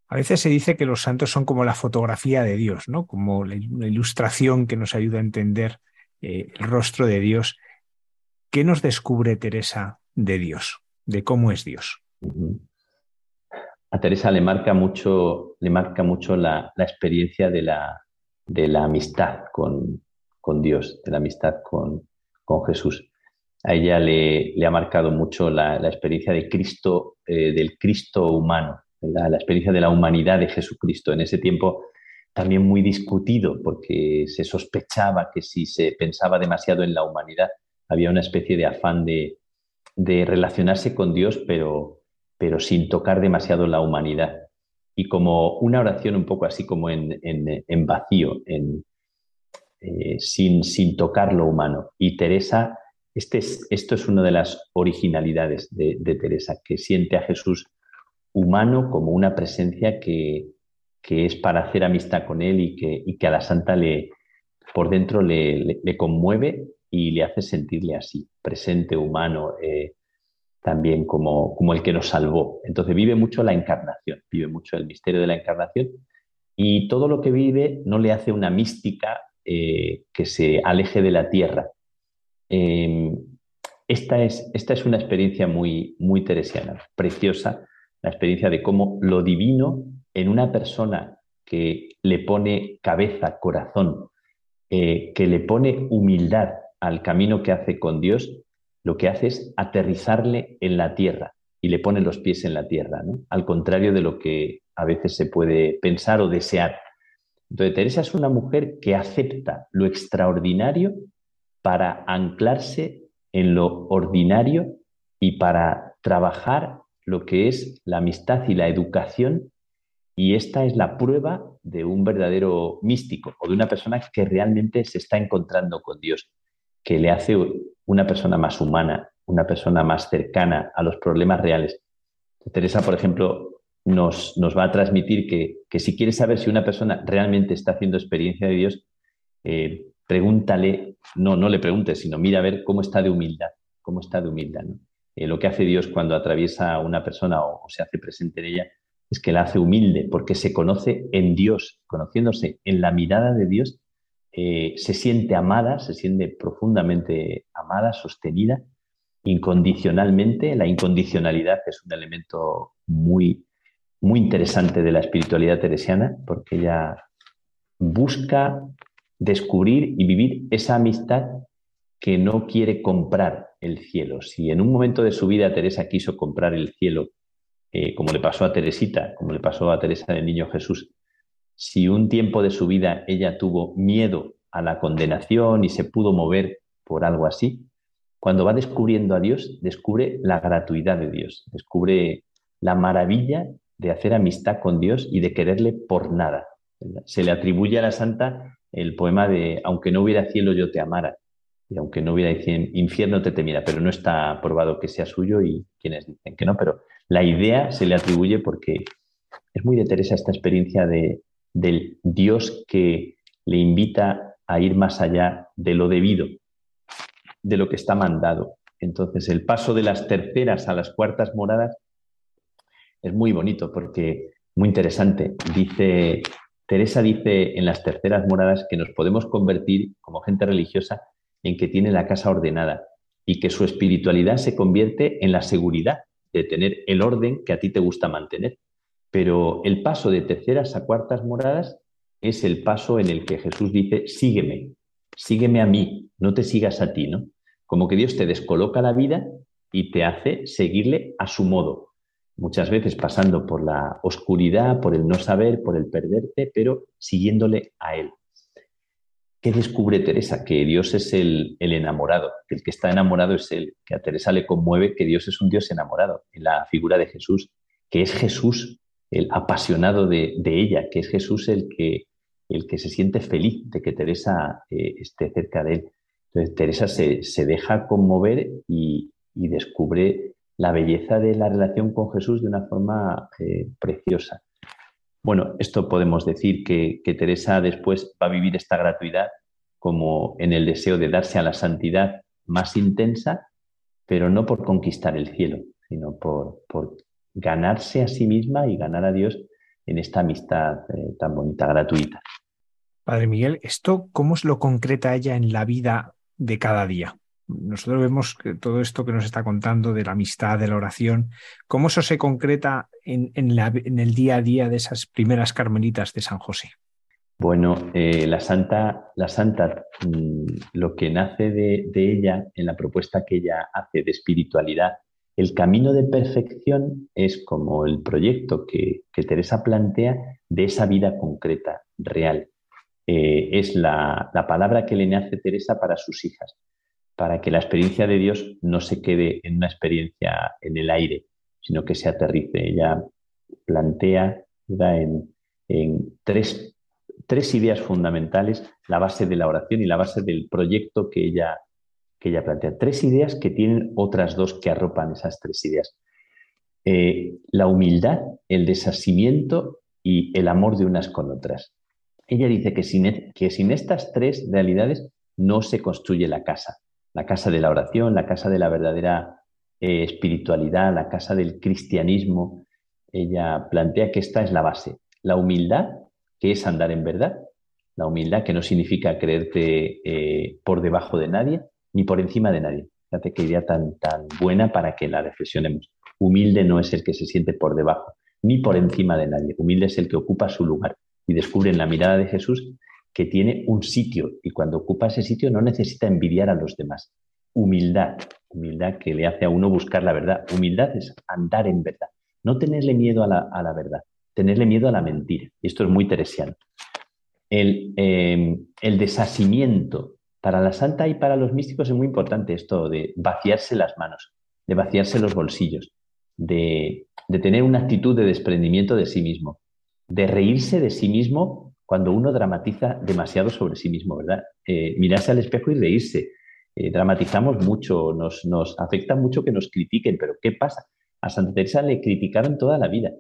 A veces se dice que los santos son como la fotografía de Dios, ¿no? Como la, ilustración que nos ayuda a entender eh, el rostro de Dios. ¿Qué nos descubre Teresa de Dios? De cómo es Dios. A Teresa le marca mucho, le marca mucho la, experiencia de la, de la amistad con, Dios, de la amistad con, Jesús. A ella le, ha marcado mucho la, experiencia de Cristo, eh, del Cristo humano, la, experiencia de la humanidad de Jesucristo. En ese tiempo también muy discutido porque se sospechaba que si se pensaba demasiado en la humanidad había una especie de afán de, relacionarse con Dios pero, pero sin tocar demasiado la humanidad. Y como una oración un poco así como en, vacío, en, eh, sin, sin tocar lo humano. Y Teresa, este es, esto es una de las originalidades de, Teresa, que siente a Jesús humano como una presencia que, es para hacer amistad con él y que, que a la santa le, por dentro le, conmueve y le hace sentirle así, presente, humano, eh, también como, como el que nos salvó. Entonces vive mucho la encarnación, vive mucho el misterio de la encarnación y todo lo que vive no le hace una mística eh, que se aleje de la tierra. Em, esta, es, esta es una experiencia muy, muy teresiana, preciosa, la experiencia de cómo lo divino en una persona que le pone cabeza, corazón, eh, que le pone humildad al camino que hace con Dios, lo que hace es aterrizarle en la tierra y le pone los pies en la tierra, al contrario de lo que a veces se puede pensar o desear. Entonces, Teresa es una mujer que acepta lo extraordinario para anclarse en lo ordinario y para trabajar lo que es la amistad y la educación. Y esta es la prueba de un verdadero místico o de una persona que realmente se está encontrando con Dios, que le hace una persona más humana, una persona más cercana a los problemas reales. Teresa, por ejemplo, nos, va a transmitir que, si quieres saber si una persona realmente está haciendo experiencia de Dios, eh, pregúntale, no, no le preguntes, sino mira a ver cómo está de humildad, cómo está de humildad. Eh, lo que hace Dios cuando atraviesa a una persona o, se hace presente en ella es que la hace humilde, porque se conoce en Dios, conociéndose en la mirada de Dios, eh, se siente amada, se siente profundamente amada, sostenida, incondicionalmente. La incondicionalidad es un elemento muy, muy interesante de la espiritualidad teresiana, porque ella busca descubrir y vivir esa amistad que no quiere comprar el cielo. Si en un momento de su vida Teresa quiso comprar el cielo, eh, como le pasó a Teresita, como le pasó a Teresa del Niño Jesús, si un tiempo de su vida ella tuvo miedo a la condenación y se pudo mover por algo así, cuando va descubriendo a Dios, descubre la gratuidad de Dios, descubre la maravilla de hacer amistad con Dios y de quererle por nada. Se le atribuye a la santa el poema de Aunque no hubiera cielo yo te amara, y aunque no hubiera infierno te temiera, pero no está probado que sea suyo y quienes dicen que no, pero la idea se le atribuye porque es muy de Teresa esta experiencia de, del Dios que le invita a ir más allá de lo debido, de lo que está mandado. Entonces, el paso de las terceras a las cuartas moradas es muy bonito porque muy interesante. Dice Teresa dice en las terceras moradas que nos podemos convertir como gente religiosa en que tiene la casa ordenada y que su espiritualidad se convierte en la seguridad de tener el orden que a ti te gusta mantener. Pero el paso de terceras a cuartas moradas es el paso en el que Jesús dice, sígueme, sígueme a mí, no te sigas a ti, ¿no? Como que Dios te descoloca la vida y te hace seguirle a su modo. Muchas veces pasando por la oscuridad, por el no saber, por el perderte, pero siguiéndole a Él. ¿Qué descubre Teresa? Que Dios es el, enamorado, que el que está enamorado es Él, que a Teresa le conmueve que Dios es un Dios enamorado, en la figura de Jesús, que es Jesús el apasionado de, ella, que es Jesús el que, el que se siente feliz de que Teresa eh, esté cerca de él. Entonces Teresa se, deja conmover y, descubre la belleza de la relación con Jesús de una forma eh, preciosa. Bueno, esto podemos decir que, Teresa después va a vivir esta gratuidad como en el deseo de darse a la santidad más intensa, pero no por conquistar el cielo, sino por, ganarse a sí misma y ganar a Dios en esta amistad eh, tan bonita, gratuita. Padre Miguel, ¿esto cómo se lo concreta ella en la vida de cada día? Nosotros vemos que todo esto que nos está contando de la amistad, de la oración, ¿cómo eso se concreta en, el día a día de esas primeras carmelitas de San José? Bueno, eh, la santa, la santa mm, lo que nace de, ella en la propuesta que ella hace de espiritualidad, el camino de perfección es como el proyecto que, Teresa plantea de esa vida concreta, real. Eh, es la palabra que le nace Teresa para sus hijas para que la experiencia de Dios no se quede en una experiencia en el aire, sino que se aterrice. Ella plantea en, tres, ideas fundamentales la base de la oración y la base del proyecto que ella, que ella plantea. Tres ideas que tienen otras dos que arropan esas tres ideas. Eh, la humildad, el desasimiento y el amor de unas con otras. Ella dice que sin, que sin estas tres realidades no se construye la casa la casa de la oración, la casa de la verdadera eh, espiritualidad, la casa del cristianismo. Ella plantea que esta es la base. La humildad, que es andar en verdad. La humildad que no significa creerte eh, por debajo de nadie ni por encima de nadie. Fíjate qué idea tan, tan buena para que la reflexionemos. Humilde no es el que se siente por debajo, ni por encima de nadie. Humilde es el que ocupa su lugar y descubre en la mirada de Jesús que tiene un sitio y cuando ocupa ese sitio no necesita envidiar a los demás. Humildad, humildad que le hace a uno buscar la verdad. Humildad es andar en verdad, no tenerle miedo a la, verdad, tenerle miedo a la mentira. Y esto es muy teresiano. El, eh, el desasimiento para la santa y para los místicos es muy importante esto de vaciarse las manos, de vaciarse los bolsillos, de, tener una actitud de desprendimiento de sí mismo, de reírse de sí mismo cuando uno dramatiza demasiado sobre sí mismo, ¿verdad? Eh, mirarse al espejo y reírse. Eh, dramatizamos mucho, nos, nos afecta mucho que nos critiquen, pero ¿qué pasa? A Santa Teresa le criticaron toda la vida.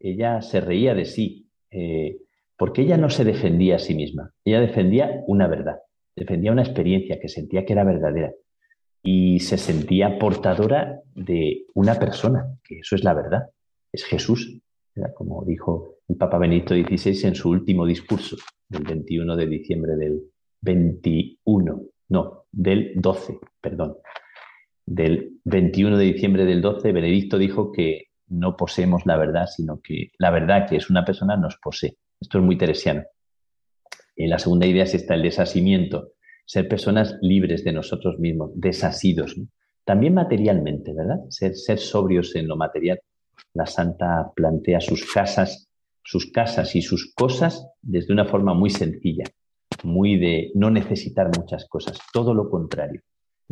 Ella se reía de sí, eh, porque ella no se defendía a sí misma, ella defendía una verdad defendía una experiencia que sentía que era verdadera y se sentía portadora de una persona, que eso es la verdad, es Jesús, como dijo el Papa Benedicto XVI en su último discurso del 21 de diciembre del 21, no, del 12, perdón. Del 21 de diciembre del 12, Benedicto dijo que no poseemos la verdad, sino que la verdad que es una persona nos posee. Esto es muy teresiano. Y la segunda idea es esta, el desasimiento, ser personas libres de nosotros mismos, desasidos. También materialmente, ¿verdad? Ser, ser sobrios en lo material. La santa plantea sus casas, sus casas y sus cosas desde una forma muy sencilla, muy de no necesitar muchas cosas, todo lo contrario.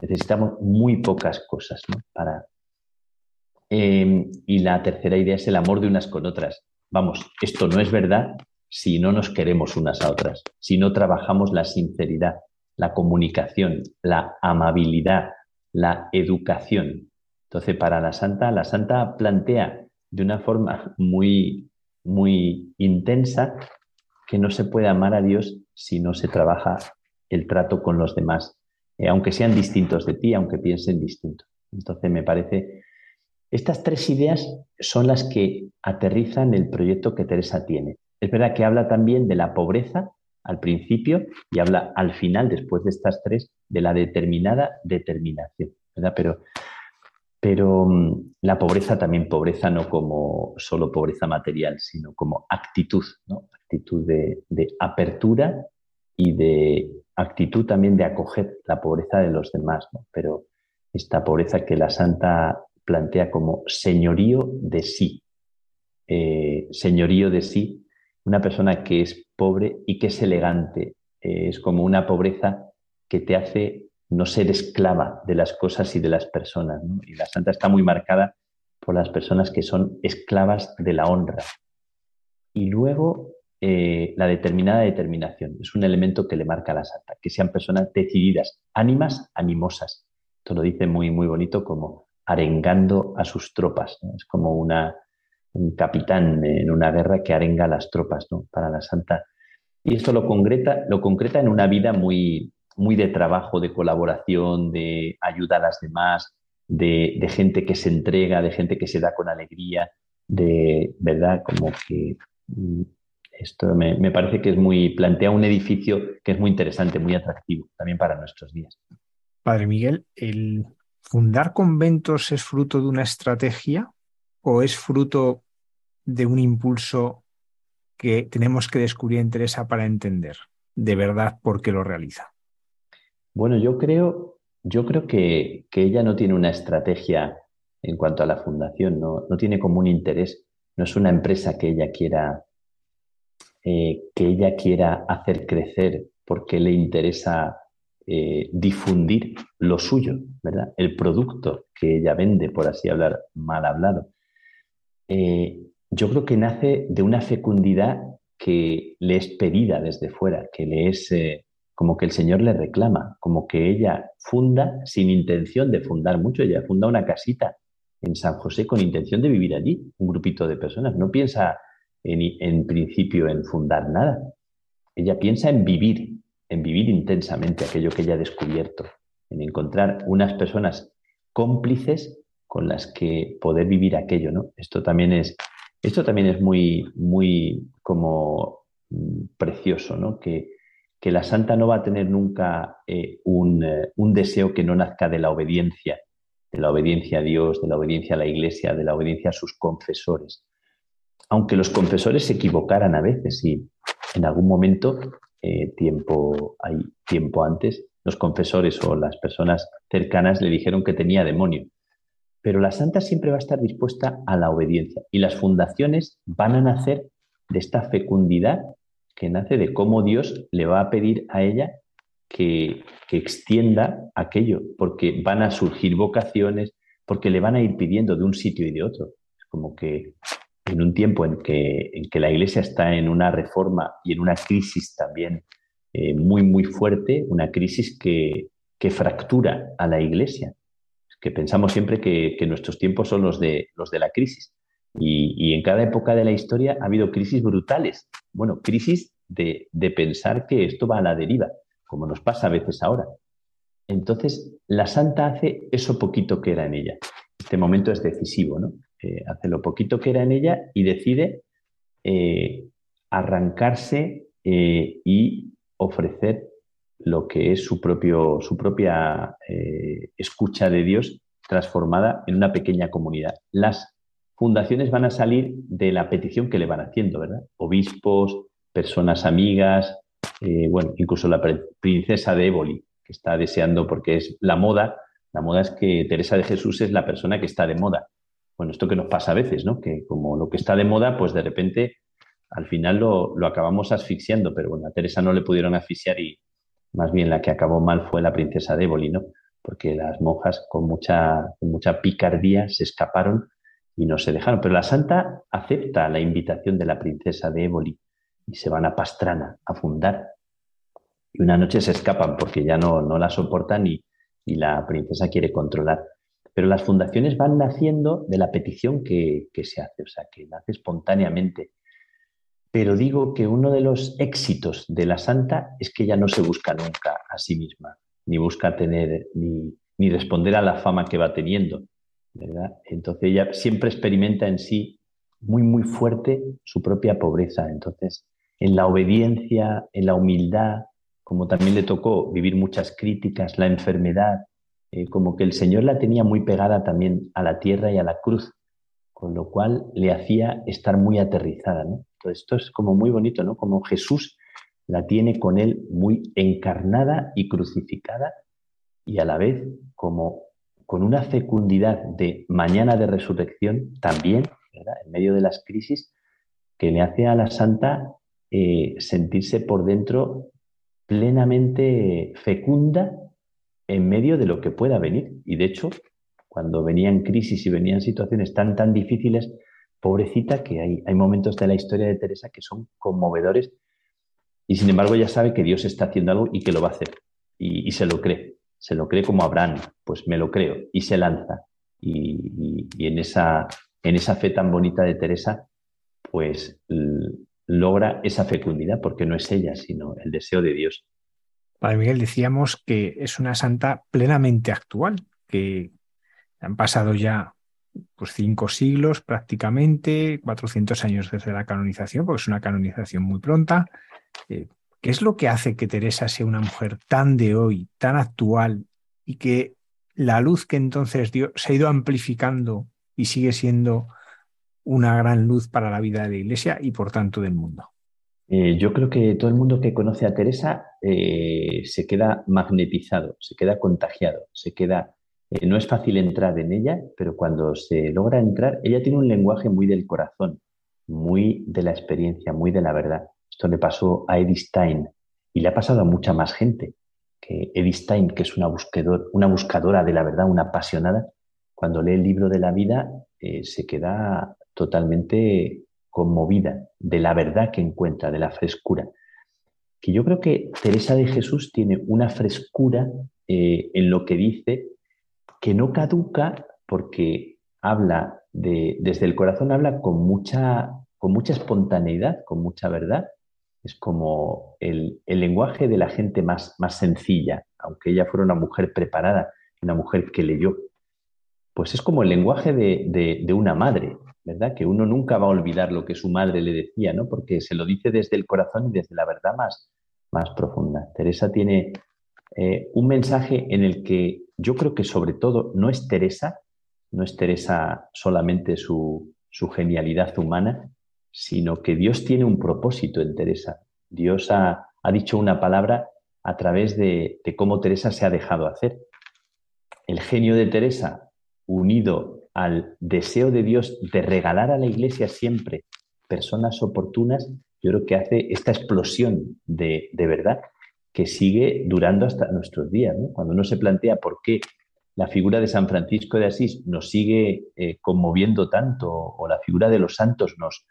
Necesitamos muy pocas cosas ¿no? para... Em, y la tercera idea es el amor de unas con otras. Vamos, esto no es verdad si no nos queremos unas a otras, si no trabajamos la sinceridad, la comunicación, la amabilidad, la educación. Entonces, para la santa, la santa plantea de una forma muy, muy intensa que no se puede amar a Dios si no se trabaja el trato con los demás, eh, aunque sean distintos de ti, aunque piensen distinto. Entonces, me parece, estas tres ideas son las que aterrizan el proyecto que Teresa tiene. Es verdad que habla también de la pobreza al principio y habla al final, después de estas tres, de la determinada determinación, ¿verdad? Pero, pero mm, la pobreza también pobreza no como solo pobreza material, sino como actitud, ¿no? Actitud de, de apertura y de actitud también de acoger la pobreza de los demás, ¿no? Pero esta pobreza que la santa plantea como señorío de sí, eh, señorío de sí una persona que es pobre y que es elegante. Eh, es como una pobreza que te hace no ser esclava de las cosas y de las personas. Y la santa está muy marcada por las personas que son esclavas de la honra. Y luego eh, la determinada determinación es un elemento que le marca a la santa, que sean personas decididas, ánimas, animosas. Esto lo dice muy, muy bonito como arengando a sus tropas. Es como una, un capitán en una guerra que arenga a las tropas ¿no? para la Santa. Y esto lo concreta, lo concreta en una vida muy, muy de trabajo, de colaboración, de ayuda a las demás, de, gente que se entrega, de gente que se da con alegría, de verdad, como que mm, esto me, me, parece que es muy, plantea un edificio que es muy interesante, muy atractivo también para nuestros días. Padre Miguel, ¿el fundar conventos es fruto de una estrategia o es fruto de un impulso que tenemos que descubrir en Teresa para entender de verdad por qué lo realiza? Bueno, yo creo, yo creo que, ella no tiene una estrategia en cuanto a la fundación, no, tiene como un interés, no es una empresa que ella quiera eh, que ella quiera hacer crecer porque le interesa eh, difundir lo suyo, ¿verdad? El producto que ella vende, por así hablar, mal hablado. Eh, yo creo que nace de una fecundidad que le es pedida desde fuera, que le es como que el Señor le reclama, como que ella funda sin intención de fundar mucho, ella funda una casita en San José con intención de vivir allí, un grupito de personas, no piensa en, principio en fundar nada, ella piensa en vivir, en vivir intensamente aquello que ella ha descubierto, en encontrar unas personas cómplices con las que poder vivir aquello, ¿no? Esto también es, esto también es muy, muy como mm, precioso, ¿no? Que, que la santa no va a tener nunca eh, un, eh, un, deseo que no nazca de la obediencia, de la obediencia a Dios, de la obediencia a la Iglesia, de la obediencia a sus confesores. Aunque los confesores se equivocaran a veces y en algún momento, eh, tiempo, hay tiempo antes, los confesores o las personas cercanas le dijeron que tenía demonio. Pero la santa siempre va a estar dispuesta a la obediencia y las fundaciones van a nacer de esta fecundidad que nace de cómo Dios le va a pedir a ella que, que extienda aquello, porque van a surgir vocaciones, porque le van a ir pidiendo de un sitio y de otro. Es como que en un tiempo en que, en que la Iglesia está en una reforma y en una crisis también eh, muy, muy fuerte, una crisis que, que, fractura a la Iglesia, que pensamos siempre que, que, nuestros tiempos son los de, los de la crisis. Y, en cada época de la historia ha habido crisis brutales. Bueno, crisis de, de pensar que esto va a la deriva, como nos pasa a veces ahora. Entonces, la santa hace eso poquito que era en ella. Este momento es decisivo, ¿no? Eh, hace lo poquito que era en ella y decide eh, arrancarse eh, y ofrecer lo que es su, propio, su propia escucha de Dios transformada en una pequeña comunidad. Las fundaciones van a salir de la petición que le van haciendo, ¿verdad? Obispos, personas amigas, bueno, incluso la princesa de Éboli, que está deseando porque es la moda. La moda es que Teresa de Jesús es la persona que está de moda bueno, esto que nos pasa a veces, ¿no? Que como lo que está de moda, pues de repente al final lo, acabamos asfixiando, pero bueno, a Teresa no le pudieron asfixiar y más bien la que acabó mal fue la princesa de Éboli, ¿no? Porque las monjas con mucha, con mucha picardía se escaparon y no se dejaron. Pero la santa acepta la invitación de la princesa de Éboli y se van a Pastrana a fundar. Y una noche se escapan porque ya no, no la soportan y, y la princesa quiere controlar. Pero las fundaciones van naciendo de la petición que, se hace, o sea, que nace espontáneamente. Pero digo que uno de los éxitos de la santa es que ella no se busca nunca a sí misma, ni busca tener, ni, ni responder a la fama que va teniendo. Entonces ella siempre experimenta en sí muy, muy fuerte su propia pobreza. Entonces, en la obediencia, en la humildad, como también le tocó vivir muchas críticas, la enfermedad, eh, como que el Señor la tenía muy pegada también a la tierra y a la cruz, con lo cual le hacía estar muy aterrizada. ¿no? Entonces, esto es como muy bonito, ¿no? Como Jesús la tiene con él muy encarnada y crucificada y a la vez como con una fecundidad de mañana de resurrección también, en medio de las crisis, que le hace a la santa eh, sentirse por dentro plenamente fecunda en medio de lo que pueda venir. Y de hecho, cuando venían crisis y venían situaciones tan, tan difíciles, pobrecita, que hay, hay momentos de la historia de Teresa que son conmovedores y sin embargo ya sabe que Dios está haciendo algo y que lo va a hacer. Y, se lo cree. Se lo cree como Abraham. Pues me lo creo. Y se lanza. Y, en, esa, en esa fe tan bonita de Teresa, pues logra esa fecundidad, porque no es ella, sino el deseo de Dios. Padre Miguel, decíamos que es una santa plenamente actual, que han pasado ya pues, cinco siglos prácticamente, 400 años desde la canonización, porque es una canonización muy pronta. Eh, ¿Qué es lo que hace que Teresa sea una mujer tan de hoy, tan actual, y que la luz que entonces dio se ha ido amplificando y sigue siendo una gran luz para la vida de la Iglesia y por tanto del mundo? Eh, yo creo que todo el mundo que conoce a Teresa eh, se queda magnetizado, se queda contagiado, se queda... Eh, no es fácil entrar en ella, pero cuando se logra entrar, ella tiene un lenguaje muy del corazón, muy de la experiencia, muy de la verdad. Esto le pasó a Edith Stein y le ha pasado a mucha más gente. Que Edith Stein, que es una, una buscadora de la verdad, una apasionada, cuando lee el libro de la vida se queda totalmente conmovida de la verdad que encuentra, de la frescura. Que yo creo que Teresa de Jesús tiene una frescura eh, en lo que dice que no caduca porque habla de, desde el corazón, habla con mucha, con mucha espontaneidad, con mucha verdad. Es como el, lenguaje de la gente más, más sencilla, aunque ella fuera una mujer preparada, una mujer que leyó. Pues es como el lenguaje de, de una madre, ¿verdad? Que uno nunca va a olvidar lo que su madre le decía, ¿no? Porque se lo dice desde el corazón y desde la verdad más, más profunda. Teresa tiene Eh, un mensaje en el que yo creo que sobre todo no es Teresa, no es Teresa solamente su, genialidad humana, sino que Dios tiene un propósito en Teresa. Dios ha, dicho una palabra a través de, de, cómo Teresa se ha dejado hacer. El genio de Teresa, unido al deseo de Dios de regalar a la Iglesia siempre personas oportunas, yo creo que hace esta explosión de, de verdad que sigue durando hasta nuestros días. Cuando uno se plantea por qué la figura de San Francisco de Asís nos sigue eh, conmoviendo tanto o la figura de los santos nos,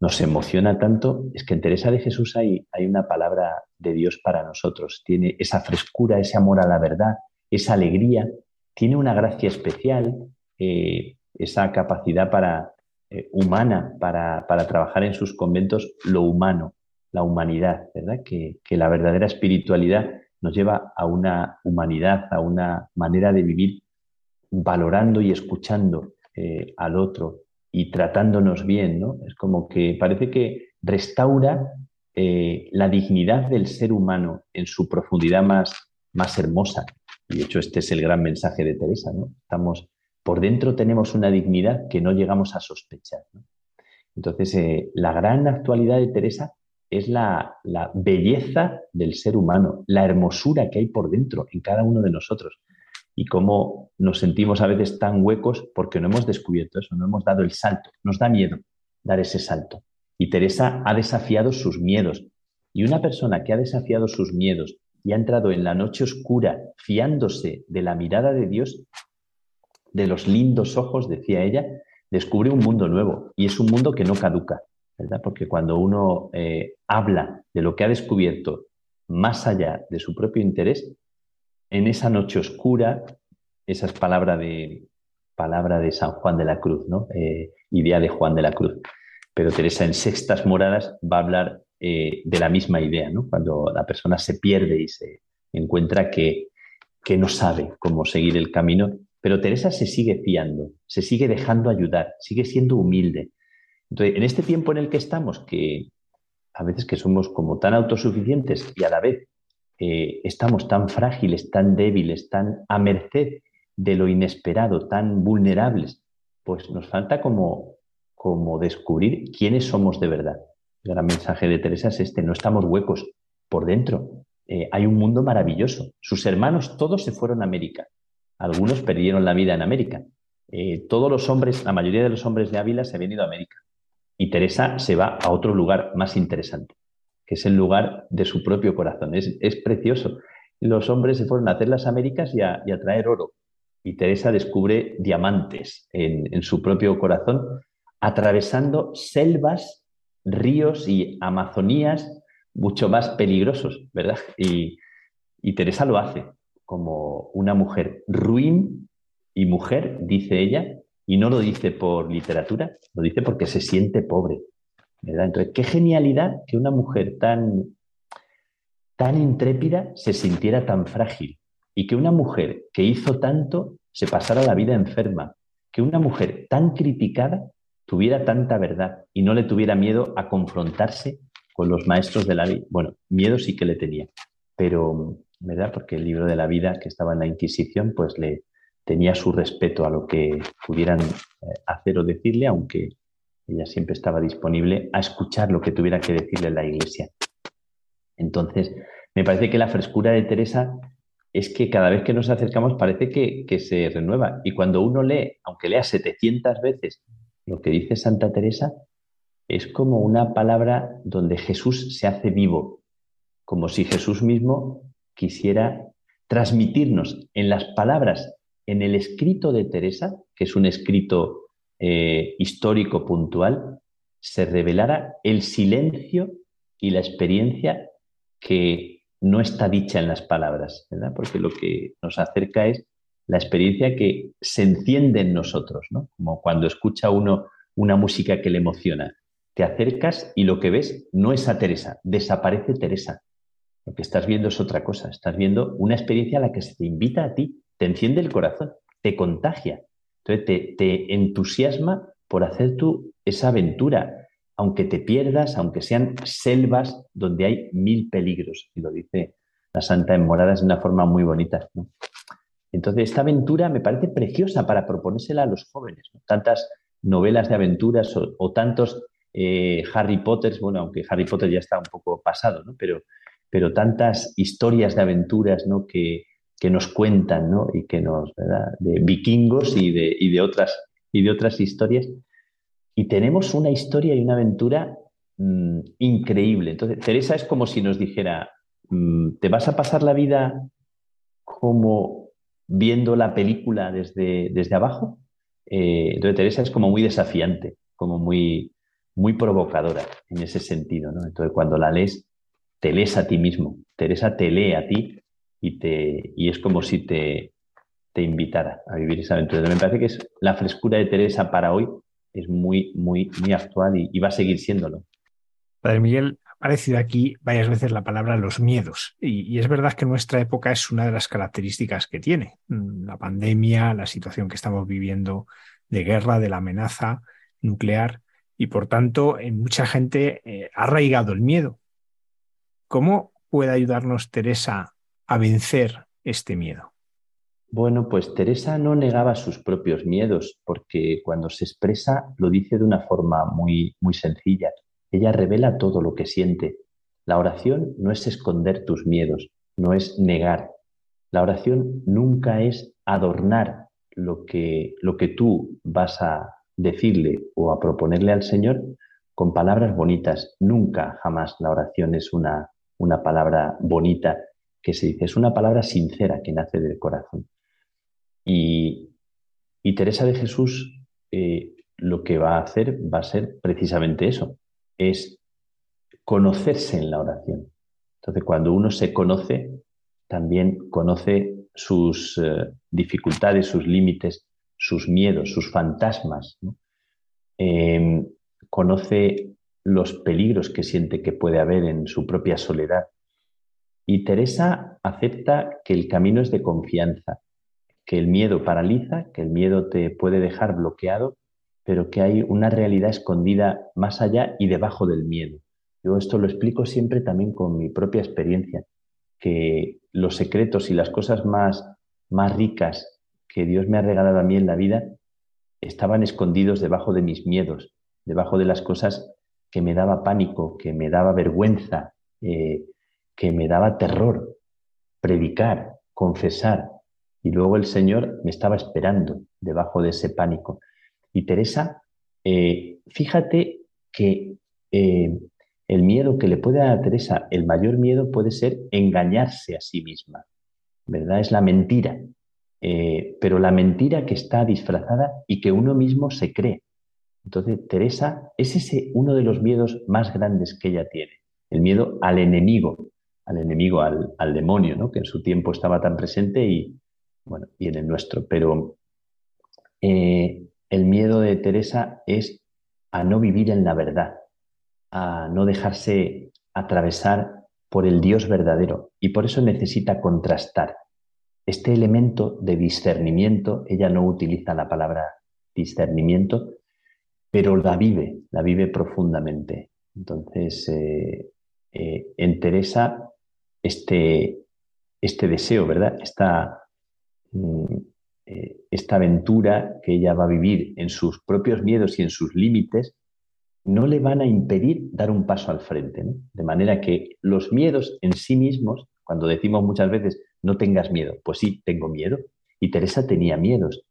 nos emociona tanto, es que en Teresa de Jesús hay, hay una palabra de Dios para nosotros. Tiene esa frescura, ese amor a la verdad, esa alegría, tiene una gracia especial, eh, esa capacidad para, eh, humana para, para trabajar en sus conventos lo humano, la humanidad, ¿verdad? Que, la verdadera espiritualidad nos lleva a una humanidad, a una manera de vivir valorando y escuchando eh, al otro y tratándonos bien, ¿no? Es como que parece que restaura eh, la dignidad del ser humano en su profundidad más, más hermosa. Y de hecho este es el gran mensaje de Teresa, ¿no? Estamos, por dentro tenemos una dignidad que no llegamos a sospechar. Entonces, eh, la gran actualidad de Teresa es la, belleza del ser humano, la hermosura que hay por dentro en cada uno de nosotros y cómo nos sentimos a veces tan huecos porque no hemos descubierto eso, no hemos dado el salto. Nos da miedo dar ese salto. Y Teresa ha desafiado sus miedos. Y una persona que ha desafiado sus miedos y ha entrado en la noche oscura fiándose de la mirada de Dios, de los lindos ojos, decía ella, descubre un mundo nuevo. Y es un mundo que no caduca, porque cuando uno eh, habla de lo que ha descubierto más allá de su propio interés, en esa noche oscura, esa es palabra de, palabra de San Juan de la Cruz, ¿no? Eh, idea de Juan de la Cruz. Pero Teresa en Sextas Moradas va a hablar eh, de la misma idea, ¿no? cuando la persona se pierde y se encuentra que, que no sabe cómo seguir el camino, pero Teresa se sigue fiando, se sigue dejando ayudar, sigue siendo humilde, entonces, en este tiempo en el que estamos, que a veces que somos como tan autosuficientes y a la vez eh, estamos tan frágiles, tan débiles, tan a merced de lo inesperado, tan vulnerables, pues nos falta como, como descubrir quiénes somos de verdad. El gran mensaje de Teresa es este, no estamos huecos por dentro. Eh, hay un mundo maravilloso. Sus hermanos todos se fueron a América. Algunos perdieron la vida en América. Eh, todos los hombres, la mayoría de los hombres de Ávila se han ido a América. Y Teresa se va a otro lugar más interesante, que es el lugar de su propio corazón. Es, precioso. Los hombres se fueron a hacer las Américas y a, traer oro. Y Teresa descubre diamantes en, su propio corazón, atravesando selvas, ríos y amazonías mucho más peligrosos, ¿verdad? Y, y Teresa lo hace como una mujer ruin y mujer, dice ella, y no lo dice por literatura, lo dice porque se siente pobre. ¿Verdad? Entonces, qué genialidad que una mujer tan, tan intrépida se sintiera tan frágil y que una mujer que hizo tanto se pasara la vida enferma, que una mujer tan criticada tuviera tanta verdad y no le tuviera miedo a confrontarse con los maestros de la vida. Bueno, miedo sí que le tenía, pero, ¿verdad? Porque el libro de la vida que estaba en la Inquisición, pues le, tenía su respeto a lo que pudieran eh, hacer o decirle, aunque ella siempre estaba disponible a escuchar lo que tuviera que decirle la iglesia. Entonces, me parece que la frescura de Teresa es que cada vez que nos acercamos parece que, que se renueva. Y cuando uno lee, aunque lea 700 veces lo que dice Santa Teresa, es como una palabra donde Jesús se hace vivo, como si Jesús mismo quisiera transmitirnos en las palabras en el escrito de Teresa, que es un escrito eh, histórico puntual, se revelara el silencio y la experiencia que no está dicha en las palabras, ¿verdad? Porque lo que nos acerca es la experiencia que se enciende en nosotros, ¿no? Como cuando escucha uno una música que le emociona. Te acercas y lo que ves no es a Teresa, desaparece Teresa. Lo que estás viendo es otra cosa, estás viendo una experiencia a la que se te invita a ti te enciende el corazón, te contagia. Entonces te, entusiasma por hacer tú esa aventura, aunque te pierdas, aunque sean selvas donde hay mil peligros. Y lo dice la santa en moradas de una forma muy bonita. Entonces, esta aventura me parece preciosa para proponérsela a los jóvenes. Tantas novelas de aventuras o, tantos eh, Harry Potter, bueno, aunque Harry Potter ya está un poco pasado, ¿no? pero, pero tantas historias de aventuras ¿no? que, que nos cuentan ¿no? y que nos, de vikingos y de, y de, otras, y de otras historias. Y tenemos una historia y una aventura mm, increíble. Entonces, Teresa es como si nos dijera, mm, ¿te vas a pasar la vida como viendo la película desde, desde abajo? Eh, entonces, Teresa es como muy desafiante, como muy, muy provocadora en ese sentido. ¿no? Entonces, cuando la lees, te lees a ti mismo. Teresa te lee a ti y, te, y es como si te, te invitara a vivir esa aventura. Me parece que es la frescura de Teresa para hoy es muy, muy, muy actual y, va a seguir siéndolo. Padre Miguel, ha aparecido aquí varias veces la palabra los miedos y, y, es verdad que nuestra época es una de las características que tiene. Mm, la pandemia, la situación que estamos viviendo de guerra, de la amenaza nuclear y por tanto en mucha gente eh, ha arraigado el miedo. ¿Cómo puede ayudarnos Teresa a vencer este miedo? Bueno, pues Teresa no negaba sus propios miedos, porque cuando se expresa lo dice de una forma muy, muy sencilla. Ella revela todo lo que siente. La oración no es esconder tus miedos, no es negar. La oración nunca es adornar lo que, lo que tú vas a decirle o a proponerle al Señor con palabras bonitas. Nunca, jamás la oración es una, una palabra bonita que se dice, es una palabra sincera que nace del corazón. Y, Teresa de Jesús eh, lo que va a hacer va a ser precisamente eso, es conocerse en la oración. Entonces, cuando uno se conoce, también conoce sus eh, dificultades, sus límites, sus miedos, sus fantasmas. Em, conoce los peligros que siente que puede haber en su propia soledad. Y Teresa acepta que el camino es de confianza, que el miedo paraliza, que el miedo te puede dejar bloqueado, pero que hay una realidad escondida más allá y debajo del miedo. Yo esto lo explico siempre también con mi propia experiencia, que los secretos y las cosas más, más ricas que Dios me ha regalado a mí en la vida estaban escondidos debajo de mis miedos, debajo de las cosas que me daba pánico, que me daba vergüenza, eh, que me daba terror. Predicar, confesar, y luego el Señor me estaba esperando debajo de ese pánico. Y Teresa, eh, fíjate que eh, el miedo que le puede dar a Teresa, el mayor miedo puede ser engañarse a sí misma, ¿verdad? Es la mentira, eh, pero la mentira que está disfrazada y que uno mismo se cree. Entonces, Teresa es ese uno de los miedos más grandes que ella tiene, el miedo al enemigo, al enemigo, al, al demonio, ¿no? que en su tiempo estaba tan presente y, bueno, y en el nuestro, pero eh, el miedo de Teresa es a no vivir en la verdad, a no dejarse atravesar por el Dios verdadero y por eso necesita contrastar. Este elemento de discernimiento, ella no utiliza la palabra discernimiento, pero la vive, la vive profundamente. Entonces, eh, eh, en Teresa, este, este deseo, ¿verdad? Esta, Mm, eh, esta aventura que ella va a vivir en sus propios miedos y en sus límites, no le van a impedir dar un paso al frente. De manera que los miedos en sí mismos, cuando decimos muchas veces, no tengas miedo, pues sí, tengo miedo. Y Teresa tenía miedos.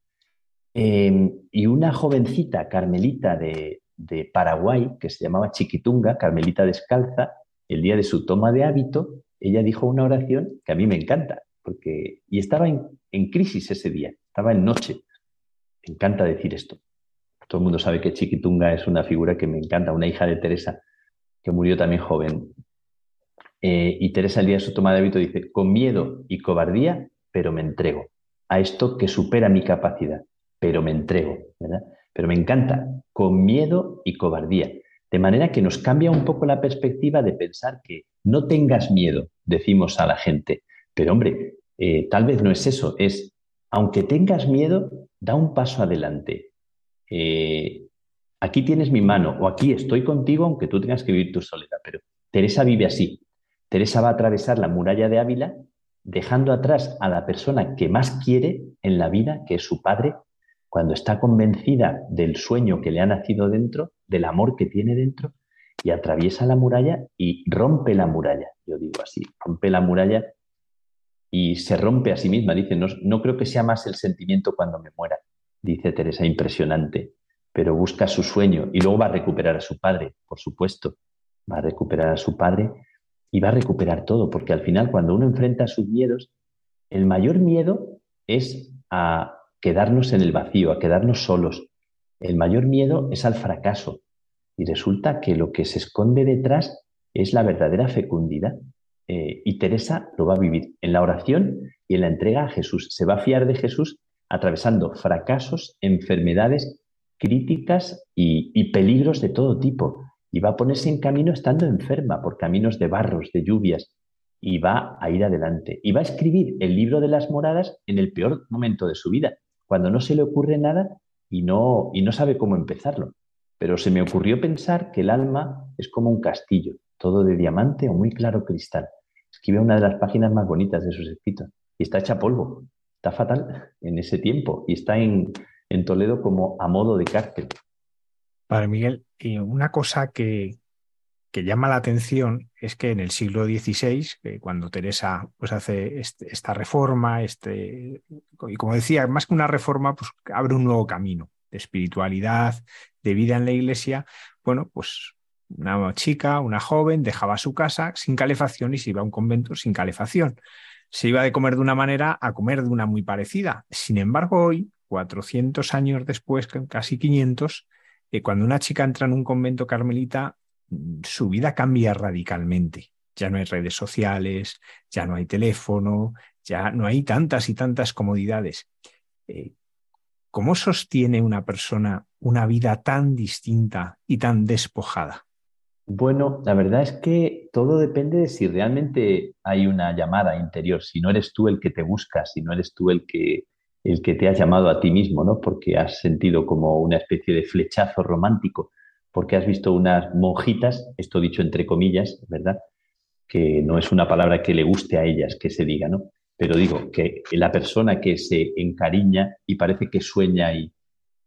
Em, y una jovencita carmelita de, de Paraguay, que se llamaba Chiquitunga, carmelita descalza, el día de su toma de hábito, ella dijo una oración que a mí me encanta, porque, y estaba en, crisis ese día, estaba en noche. Me encanta decir esto. Todo el mundo sabe que Chiquitunga es una figura que me encanta, una hija de Teresa, que murió también joven. Eh, y Teresa el día de su toma de hábito dice, con miedo y cobardía, pero me entrego a esto que supera mi capacidad, pero me entrego, ¿verdad? Pero me encanta, con miedo y cobardía. De manera que nos cambia un poco la perspectiva de pensar que no tengas miedo, decimos a la gente, pero hombre, eh, tal vez no es eso, es, aunque tengas miedo, da un paso adelante. Eh, aquí tienes mi mano o aquí estoy contigo aunque tú tengas que vivir tu soledad, pero Teresa vive así. Teresa va a atravesar la muralla de Ávila dejando atrás a la persona que más quiere en la vida, que es su padre, cuando está convencida del sueño que le ha nacido dentro, del amor que tiene dentro, y atraviesa la muralla y rompe la muralla. Yo digo así, rompe la muralla y se rompe a sí misma. Dice, no, no creo que sea más el sentimiento cuando me muera, dice Teresa, impresionante, pero busca su sueño y luego va a recuperar a su padre, por supuesto, va a recuperar a su padre y va a recuperar todo, porque al final cuando uno enfrenta sus miedos, el mayor miedo es a quedarnos en el vacío, a quedarnos solos. El mayor miedo es al fracaso. Y resulta que lo que se esconde detrás es la verdadera fecundidad. Eh, y Teresa lo va a vivir en la oración y en la entrega a Jesús. Se va a fiar de Jesús atravesando fracasos, enfermedades críticas y peligros de todo tipo y va a ponerse en camino estando enferma por caminos de barros, de lluvias, y va a ir adelante. Y va a escribir el libro de las moradas en el peor momento de su vida, cuando no se le ocurre nada y no, y no sabe cómo empezarlo. Pero se me ocurrió pensar que el alma es como un castillo, todo de diamante o muy claro cristal. Escribe una de las páginas más bonitas de sus escritos y está hecha polvo. Está fatal en ese tiempo y está en, en Toledo como a modo de cárcel. Padre Miguel, y una cosa que, que llama la atención es que en el siglo XVI, cuando Teresa pues, hace este, esta reforma, este, y como decía, más que una reforma, pues abre un nuevo camino de espiritualidad, de vida en la iglesia. Bueno, pues una chica, una joven, dejaba su casa sin calefacción y se iba a un convento sin calefacción. Se iba de comer de una manera a comer de una muy parecida. Sin embargo, hoy, 400 años después, casi 500, cuando una chica entra en un convento carmelita, su vida cambia radicalmente. Ya no hay redes sociales, ya no hay teléfono, ya no hay tantas y tantas comodidades. Eh, ¿Cómo sostiene una persona una vida tan distinta y tan despojada? Bueno, la verdad es que todo depende de si realmente hay una llamada interior, si no eres tú el que te busca, si no eres tú el que el que te has llamado a ti mismo, ¿no? Porque has sentido como una especie de flechazo romántico, porque has visto unas monjitas, esto dicho entre comillas, ¿verdad? Que no es una palabra que le guste a ellas que se diga, ¿no? Pero digo que la persona que se encariña y parece que sueña y,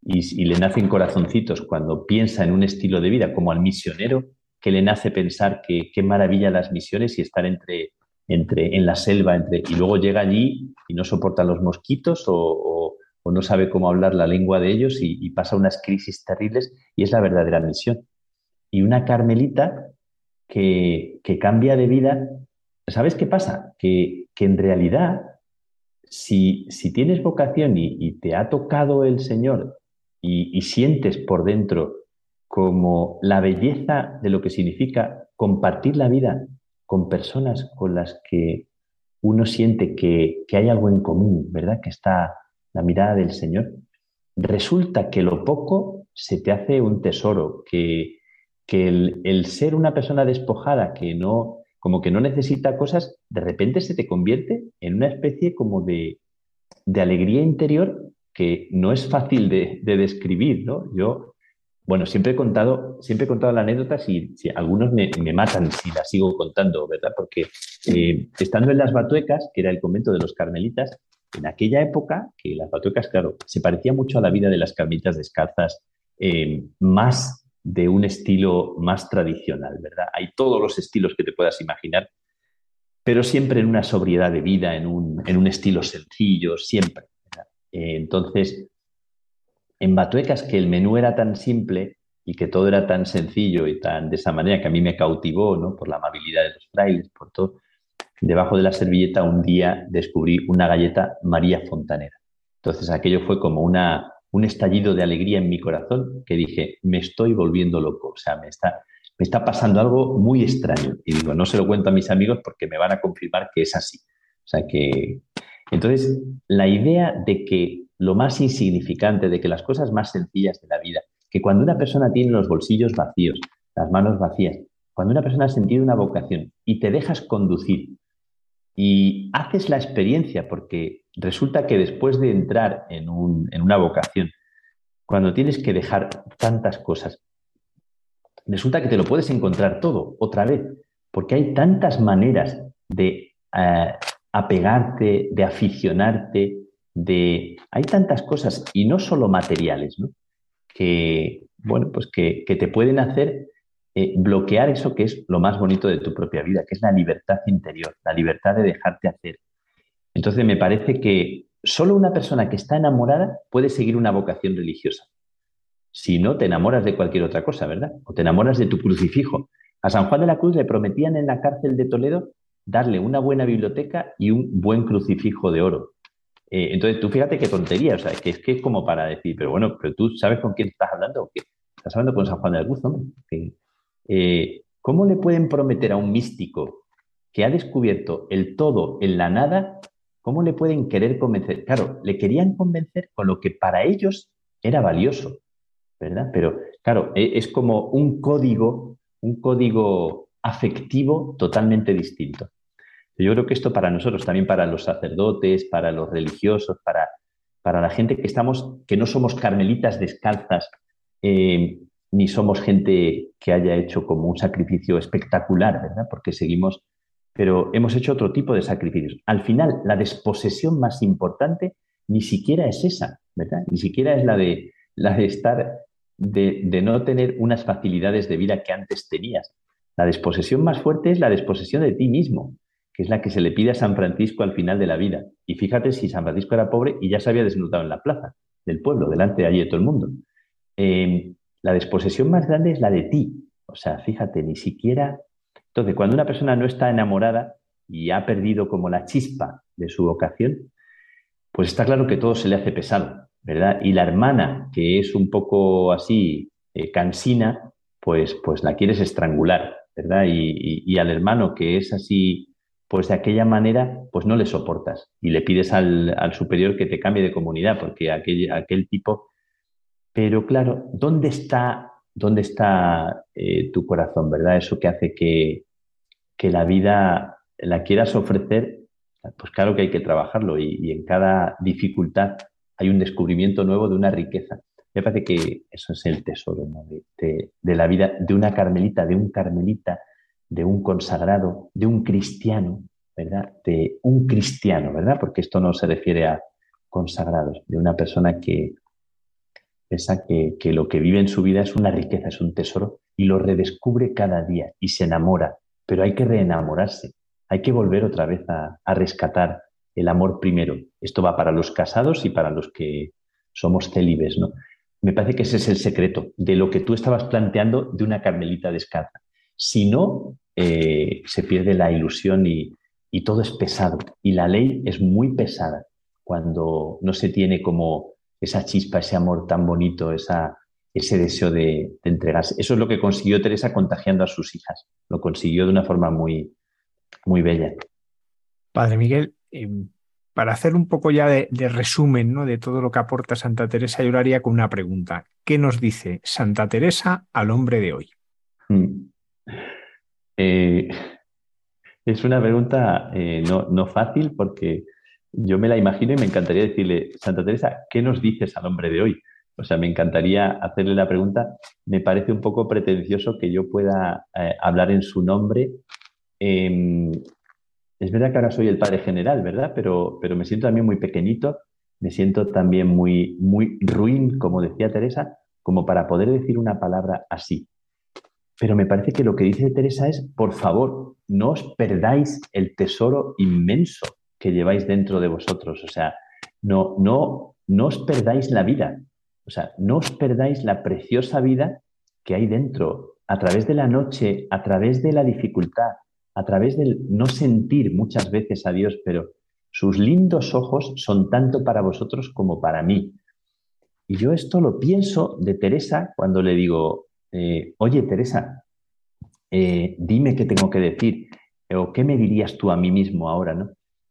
y, le nacen corazoncitos cuando piensa en un estilo de vida, como al misionero que le nace pensar que qué maravilla las misiones y estar entre entre, en la selva, entre, y luego llega allí y no soporta los mosquitos o, no sabe cómo hablar la lengua de ellos y, pasa unas crisis terribles y es la verdadera misión. Y una carmelita que, cambia de vida, ¿sabes qué pasa? Que, en realidad, si, si, tienes vocación y, te ha tocado el Señor y sientes por dentro como la belleza de lo que significa compartir la vida con personas con las que uno siente que, hay algo en común, ¿verdad? Que está la mirada del Señor, resulta que lo poco se te hace un tesoro, que, que el, ser una persona despojada, que no, como que no necesita cosas, de repente se te convierte en una especie como de, alegría interior que no es fácil de, de describir, ¿no? Yo bueno, siempre he contado, siempre he contado la anécdota, si, algunos me, matan si la sigo contando, ¿verdad? Porque eh, estando en las Batuecas, que era el convento de los carmelitas, en aquella época, que las Batuecas, claro, se parecía mucho a la vida de las carmelitas descalzas, eh, más de un estilo más tradicional, ¿verdad? Hay todos los estilos que te puedas imaginar, pero siempre en una sobriedad de vida, en un, en un estilo sencillo, siempre. Eh, entonces, en Batuecas que el menú era tan simple y que todo era tan sencillo y tan de esa manera que a mí me cautivó, ¿no? Por la amabilidad de los frailes, por todo. Debajo de la servilleta un día descubrí una galleta María Fontanera. Entonces aquello fue como una, un estallido de alegría en mi corazón que dije, me estoy volviendo loco, o sea, me está, me está pasando algo muy extraño. Y digo, no se lo cuento a mis amigos porque me van a confirmar que es así. O sea que, entonces, la idea de que lo más insignificante, de que las cosas más sencillas de la vida, que cuando una persona tiene los bolsillos vacíos, las manos vacías, cuando una persona ha sentido una vocación y te dejas conducir y haces la experiencia, porque resulta que después de entrar en, en una vocación, cuando tienes que dejar tantas cosas, resulta que te lo puedes encontrar todo otra vez, porque hay tantas maneras de eh, apegarte, de aficionarte, de... Hay tantas cosas, y no solo materiales, ¿no? que, bueno, pues que, te pueden hacer eh, bloquear eso que es lo más bonito de tu propia vida, que es la libertad interior, la libertad de dejarte hacer. Entonces me parece que solo una persona que está enamorada puede seguir una vocación religiosa. Si no, te enamoras de cualquier otra cosa, ¿verdad? O te enamoras de tu crucifijo. A San Juan de la Cruz le prometían en la cárcel de Toledo darle una buena biblioteca y un buen crucifijo de oro. Eh, entonces, tú fíjate qué tontería, o sea, que es que es como para decir, pero bueno, pero tú sabes con quién estás hablando o qué? Estás hablando con San Juan de la Cruz, ¿no? Eh, ¿Cómo le pueden prometer a un místico que ha descubierto el todo en la nada, cómo le pueden querer convencer? Claro, le querían convencer con lo que para ellos era valioso, ¿verdad? Pero claro, e, es como un código, un código afectivo totalmente distinto. Yo creo que esto para nosotros, también para los sacerdotes, para los religiosos, para, para la gente que estamos, que no somos carmelitas descalzas, eh, ni somos gente que haya hecho como un sacrificio espectacular, ¿verdad? Porque seguimos, pero hemos hecho otro tipo de sacrificios. Al final, la desposesión más importante ni siquiera es esa, ¿verdad? Ni siquiera es la de, la de estar, de, no tener unas facilidades de vida que antes tenías. La desposesión más fuerte es la desposesión de ti mismo que es la que se le pide a San Francisco al final de la vida. Y fíjate si San Francisco era pobre y ya se había desnudado en la plaza del pueblo, delante de allí de todo el mundo. Em, la desposesión más grande es la de ti. O sea, fíjate, ni siquiera... Entonces, cuando una persona no está enamorada y ha perdido como la chispa de su vocación, pues está claro que todo se le hace pesado, ¿verdad? Y la hermana, que es un poco así eh, cansina, pues, pues la quieres estrangular, ¿verdad? y, al hermano que es así pues de aquella manera, pues no le soportas y le pides al, superior que te cambie de comunidad, porque aquel, aquel tipo... Pero claro, ¿dónde está, dónde está eh, tu corazón, verdad? Eso que hace que, que, la vida la quieras ofrecer, pues claro que hay que trabajarlo y, en cada dificultad hay un descubrimiento nuevo de una riqueza. Me parece que eso es el tesoro de, de la vida de una carmelita, de un carmelita de un consagrado, de un cristiano, ¿verdad? De un cristiano, ¿verdad? Porque esto no se refiere a consagrados, de una persona que piensa que, lo que vive en su vida es una riqueza, es un tesoro, y lo redescubre cada día y se enamora, pero hay que reenamorarse, hay que volver otra vez a, a rescatar el amor primero. Esto va para los casados y para los que somos célibes, ¿no? Me parece que ese es el secreto de lo que tú estabas planteando de una carmelita descalza. Si no, eh, se pierde la ilusión y, todo es pesado. Y la ley es muy pesada cuando no se tiene como esa chispa, ese amor tan bonito, esa, ese deseo de, entregarse. Eso es lo que consiguió Teresa contagiando a sus hijas. Lo consiguió de una forma muy, muy bella. Padre Miguel, em, para hacer un poco ya de, resumen ¿no? de todo lo que aporta Santa Teresa, yo lo haría con una pregunta. ¿Qué nos dice Santa Teresa al hombre de hoy? Mm. Eh, es una pregunta eh, no, fácil porque yo me la imagino y me encantaría decirle, Santa Teresa, ¿qué nos dices al hombre de hoy? O sea, me encantaría hacerle la pregunta. Me parece un poco pretencioso que yo pueda eh, hablar en su nombre. Em, es verdad que ahora soy el padre general, ¿verdad? Pero, pero me siento también muy pequeñito, me siento también muy, muy ruin, como decía Teresa, como para poder decir una palabra así. Pero me parece que lo que dice Teresa es, por favor, no os perdáis el tesoro inmenso que lleváis dentro de vosotros. O sea, no, no, no os perdáis la vida. O sea, no os perdáis la preciosa vida que hay dentro, a través de la noche, a través de la dificultad, a través del no sentir muchas veces a Dios, pero sus lindos ojos son tanto para vosotros como para mí. Y yo esto lo pienso de Teresa cuando le digo, eh, oye Teresa, eh, dime qué tengo que decir o qué me dirías tú a mí mismo ahora, ¿no?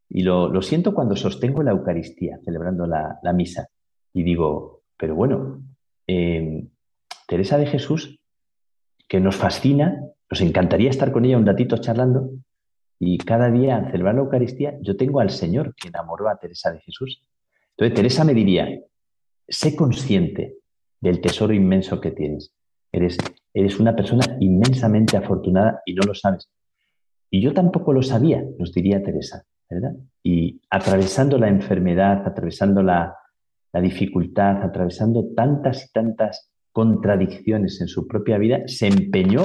Y lo, siento cuando sostengo la Eucaristía, celebrando la, misa, y digo, pero bueno, eh, Teresa de Jesús, que nos fascina, nos encantaría estar con ella un ratito charlando, y cada día al celebrar la Eucaristía yo tengo al Señor que enamoró a Teresa de Jesús. Entonces Teresa me diría, sé consciente del tesoro inmenso que tienes. Eres, eres una persona inmensamente afortunada y no lo sabes. Y yo tampoco lo sabía, nos diría Teresa, Y atravesando la enfermedad, atravesando la, la dificultad, atravesando tantas y tantas contradicciones en su propia vida, se empeñó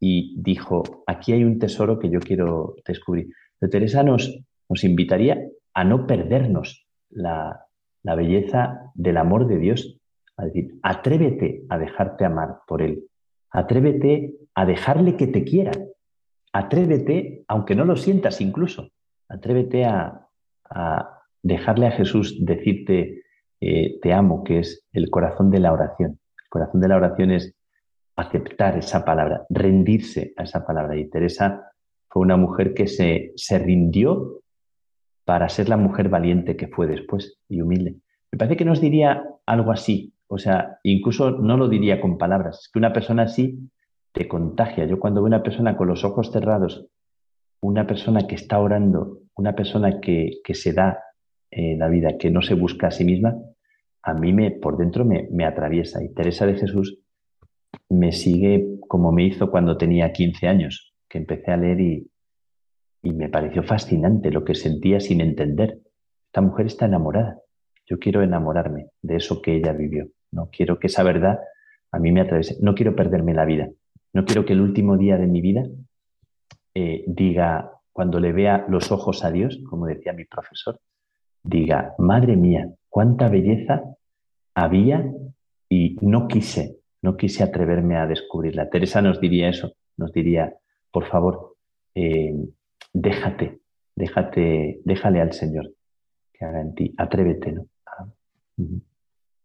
y dijo, aquí hay un tesoro que yo quiero descubrir. Pero Teresa nos, nos invitaría a no perdernos la, la belleza del amor de Dios. A decir, atrévete a dejarte amar por Él. Atrévete a dejarle que te quiera. Atrévete, aunque no lo sientas incluso, atrévete a, dejarle a Jesús decirte eh, te amo, que es el corazón de la oración. El corazón de la oración es aceptar esa palabra, rendirse a esa palabra. Y Teresa fue una mujer que se, se rindió para ser la mujer valiente que fue después y humilde. Me parece que nos diría algo así, o sea, incluso no lo diría con palabras, es que una persona así te contagia. Yo cuando veo una persona con los ojos cerrados, una persona que está orando, una persona que, que se da en la vida, que no se busca a sí misma, a mí me, por dentro me, me atraviesa. Y Teresa de Jesús me sigue como me hizo cuando tenía 15 años, que empecé a leer y, y me pareció fascinante lo que sentía sin entender. Esta mujer está enamorada. Yo quiero enamorarme de eso que ella vivió. No quiero que esa verdad a mí me atraviese. No quiero perderme la vida. No quiero que el último día de mi vida eh, diga, cuando le vea los ojos a Dios, como decía mi profesor, diga, madre mía, cuánta belleza había y no quise, no quise atreverme a descubrirla. Teresa nos diría eso, nos diría, por favor, eh, déjate, déjate, déjale al Señor que haga en ti, atrévete, ¿no? Ah,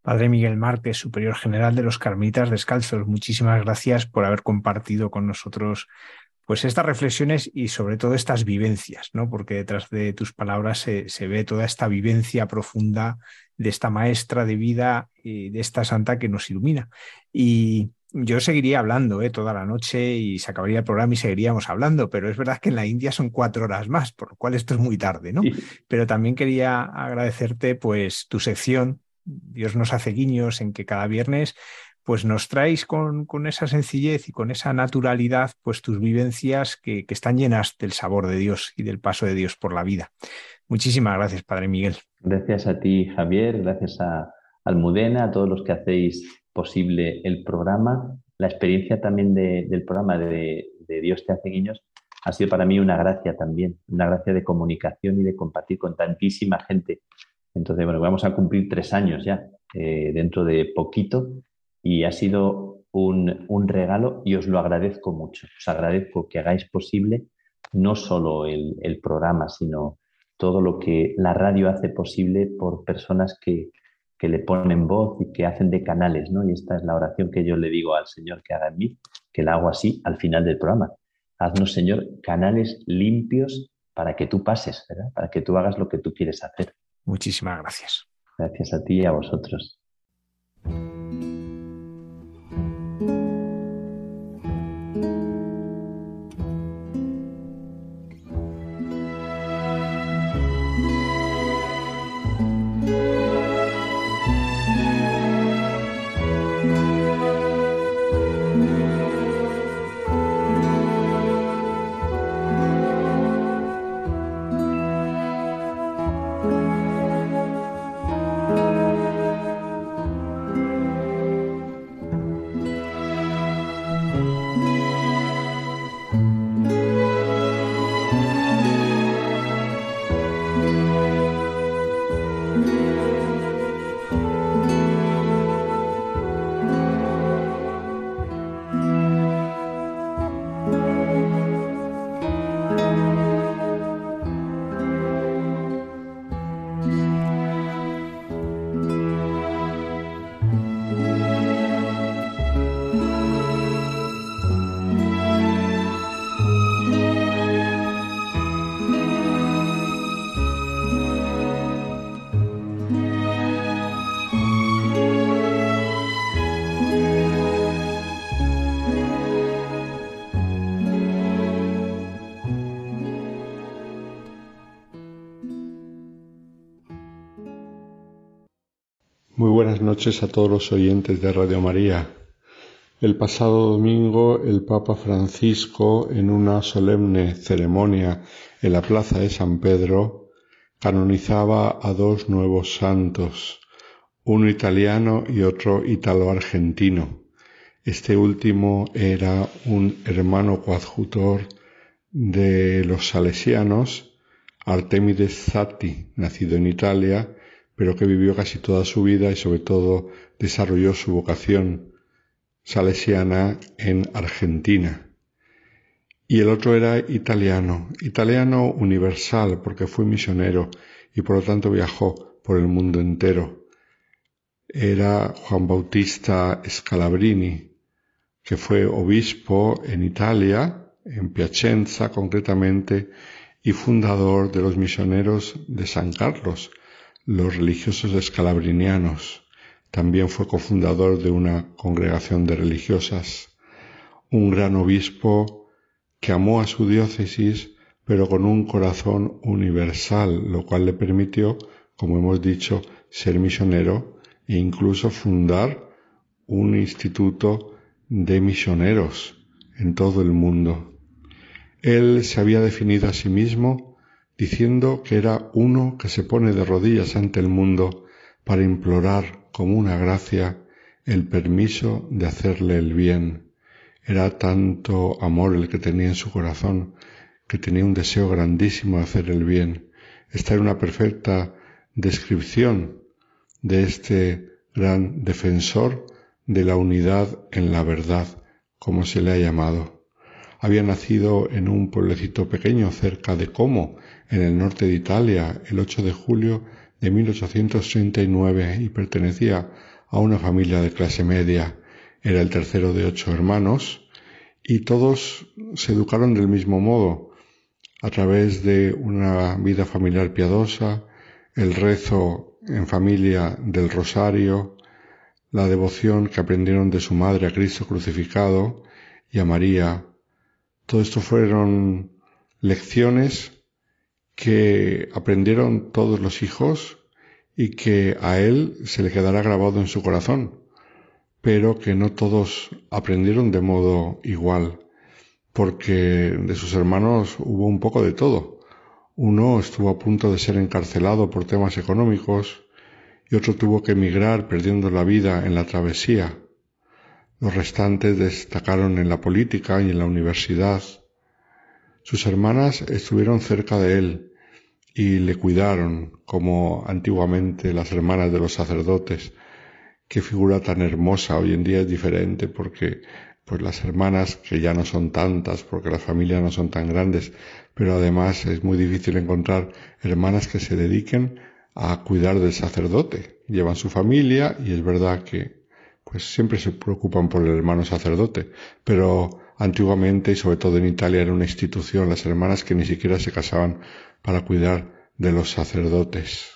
Padre Miguel Márquez, Superior General de los Carmelitas Descalzos, muchísimas gracias por haber compartido con nosotros pues estas reflexiones y sobre todo estas vivencias, ¿no? Porque detrás de tus palabras se, se, ve toda esta vivencia profunda de esta maestra de vida y de esta santa que nos ilumina. Y yo seguiría hablando ¿eh? toda la noche y se acabaría el programa y seguiríamos hablando, pero es verdad que en la India son cuatro horas más, por lo cual esto es muy tarde, ¿no? Sí. Pero también quería agradecerte pues tu sección, Dios nos hace guiños en que cada viernes pues nos traes con, con, esa sencillez y con esa naturalidad, pues tus vivencias que, que, están llenas del sabor de Dios y del paso de Dios por la vida. Muchísimas gracias, Padre Miguel. Gracias a ti, Javier, gracias a Almudena, a todos los que hacéis posible el programa. La experiencia también de, del programa de, de, Dios te hace guiños ha sido para mí una gracia también, una gracia de comunicación y de compartir con tantísima gente. Entonces, bueno, vamos a cumplir tres años ya, eh, dentro de poquito, y ha sido un, un, regalo y os lo agradezco mucho. Os agradezco que hagáis posible no solo el, el programa, sino todo lo que la radio hace posible por personas que, que le ponen voz y que hacen de canales, ¿no? Y esta es la oración que yo le digo al Señor que haga en mí, que la hago así al final del programa. Haznos, Señor, canales limpios para que tú pases, ¿verdad? Para que tú hagas lo que tú quieres hacer. Muchísimas gracias. Gracias a ti y a vosotros. Noches a todos los oyentes de Radio María. El pasado domingo el Papa Francisco, en una solemne ceremonia en la Plaza de San Pedro, canonizaba a dos nuevos santos, uno italiano y otro italo-argentino. Este último era un hermano coadjutor de los salesianos, Artemides Zatti, nacido en Italia, pero que vivió casi toda su vida y sobre todo desarrolló su vocación salesiana en Argentina. Y el otro era italiano, italiano universal porque fue misionero y por lo tanto viajó por el mundo entero. Era Juan Bautista Scalabrini, que fue obispo en Italia, en Piacenza concretamente, y fundador de los misioneros de San Carlos, los religiosos escalabrinianos. También fue cofundador de una congregación de religiosas, un gran obispo que amó a su diócesis, pero con un corazón universal, lo cual le permitió, como hemos dicho, ser misionero e incluso fundar un instituto de misioneros en todo el mundo. Él se había definido a sí mismo diciendo que era uno que se pone de rodillas ante el mundo para implorar como una gracia el permiso de hacerle el bien. Era tanto amor el que tenía en su corazón que tenía un deseo grandísimo de hacer el bien. Esta era una perfecta descripción de este gran defensor de la unidad en la verdad, como se le ha llamado. Había nacido en un pueblecito pequeño cerca de Como, en el norte de Italia, el 8 de julio de 1839 y pertenecía a una familia de clase media. Era el tercero de ocho hermanos y todos se educaron del mismo modo, a través de una vida familiar piadosa, el rezo en familia del rosario, la devoción que aprendieron de su madre a Cristo crucificado y a María. Todo esto fueron lecciones que aprendieron todos los hijos y que a él se le quedará grabado en su corazón, pero que no todos aprendieron de modo igual, porque de sus hermanos hubo un poco de todo. Uno estuvo a punto de ser encarcelado por temas económicos y otro tuvo que emigrar perdiendo la vida en la travesía. Los restantes destacaron en la política y en la universidad. Sus hermanas estuvieron cerca de él y le cuidaron como antiguamente las hermanas de los sacerdotes. Qué figura tan hermosa, hoy en día es diferente porque pues las hermanas que ya no son tantas porque las familias no son tan grandes, pero además es muy difícil encontrar hermanas que se dediquen a cuidar del sacerdote. Llevan su familia y es verdad que pues siempre se preocupan por el hermano sacerdote, pero antiguamente y sobre todo en Italia era una institución las hermanas que ni siquiera se casaban para cuidar de los sacerdotes.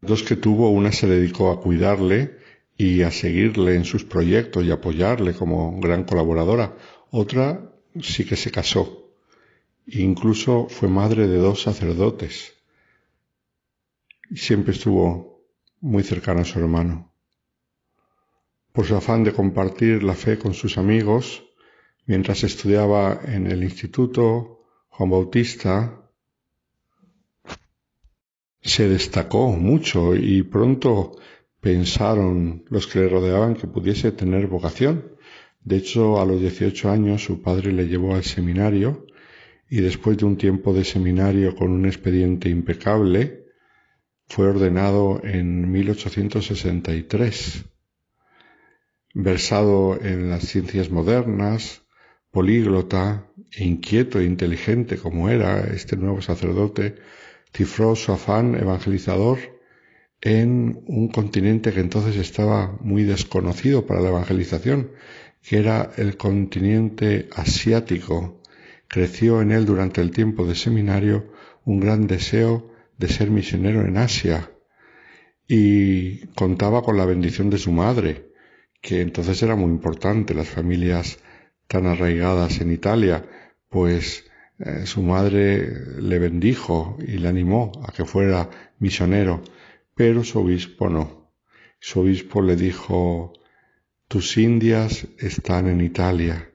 Dos que tuvo, una se dedicó a cuidarle y a seguirle en sus proyectos y apoyarle como gran colaboradora. Otra sí que se casó. Incluso fue madre de dos sacerdotes. Y siempre estuvo muy cercana a su hermano. Por su afán de compartir la fe con sus amigos, mientras estudiaba en el instituto, Juan Bautista se destacó mucho y pronto pensaron los que le rodeaban que pudiese tener vocación. De hecho, a los 18 años su padre le llevó al seminario y después de un tiempo de seminario con un expediente impecable, fue ordenado en 1863. Versado en las ciencias modernas, políglota, inquieto e inteligente como era este nuevo sacerdote, cifró su afán evangelizador en un continente que entonces estaba muy desconocido para la evangelización, que era el continente asiático. Creció en él durante el tiempo de seminario un gran deseo de ser misionero en Asia y contaba con la bendición de su madre, que entonces era muy importante. Las familias tan arraigadas en Italia, pues eh, su madre le bendijo y le animó a que fuera misionero, pero su obispo no. Su obispo le dijo tus indias están en Italia.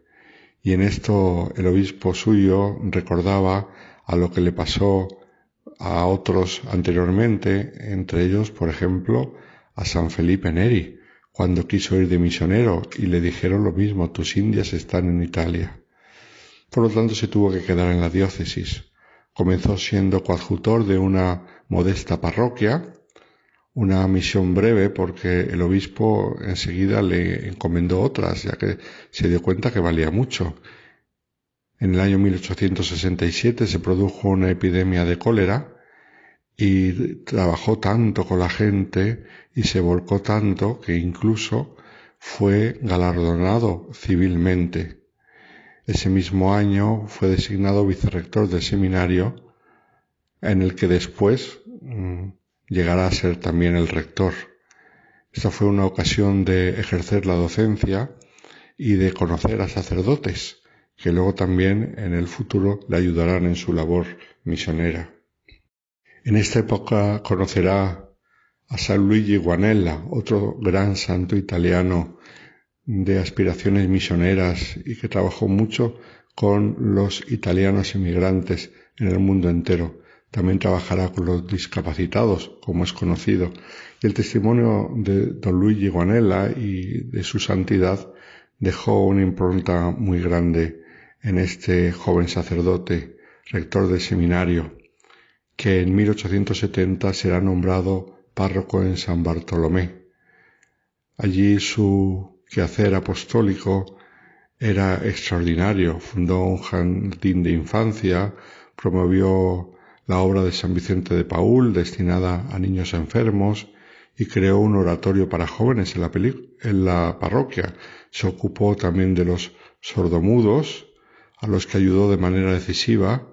Y en esto el obispo suyo recordaba a lo que le pasó a otros anteriormente, entre ellos, por ejemplo, a San Felipe Neri, cuando quiso ir de misionero y le dijeron lo mismo, tus indias están en Italia. Por lo tanto, se tuvo que quedar en la diócesis. Comenzó siendo coadjutor de una modesta parroquia, una misión breve porque el obispo enseguida le encomendó otras, ya que se dio cuenta que valía mucho. En el año 1867 se produjo una epidemia de cólera y trabajó tanto con la gente y se volcó tanto que incluso fue galardonado civilmente. Ese mismo año fue designado vicerrector del seminario en el que después mm, llegará a ser también el rector. Esta fue una ocasión de ejercer la docencia y de conocer a sacerdotes, que luego también en el futuro le ayudarán en su labor misionera. En esta época conocerá a San Luigi Guanella, otro gran santo italiano de aspiraciones misioneras y que trabajó mucho con los italianos inmigrantes en el mundo entero. También trabajará con los discapacitados, como es conocido. Y el testimonio de don Luigi Guanella y de su santidad dejó una impronta muy grande en este joven sacerdote, rector del seminario, que en 1870 será nombrado párroco en San Bartolomé. Allí su quehacer apostólico era extraordinario. Fundó un jardín de infancia, promovió la obra de San Vicente de Paul destinada a niños enfermos y creó un oratorio para jóvenes en la, en la parroquia. Se ocupó también de los sordomudos, a los que ayudó de manera decisiva,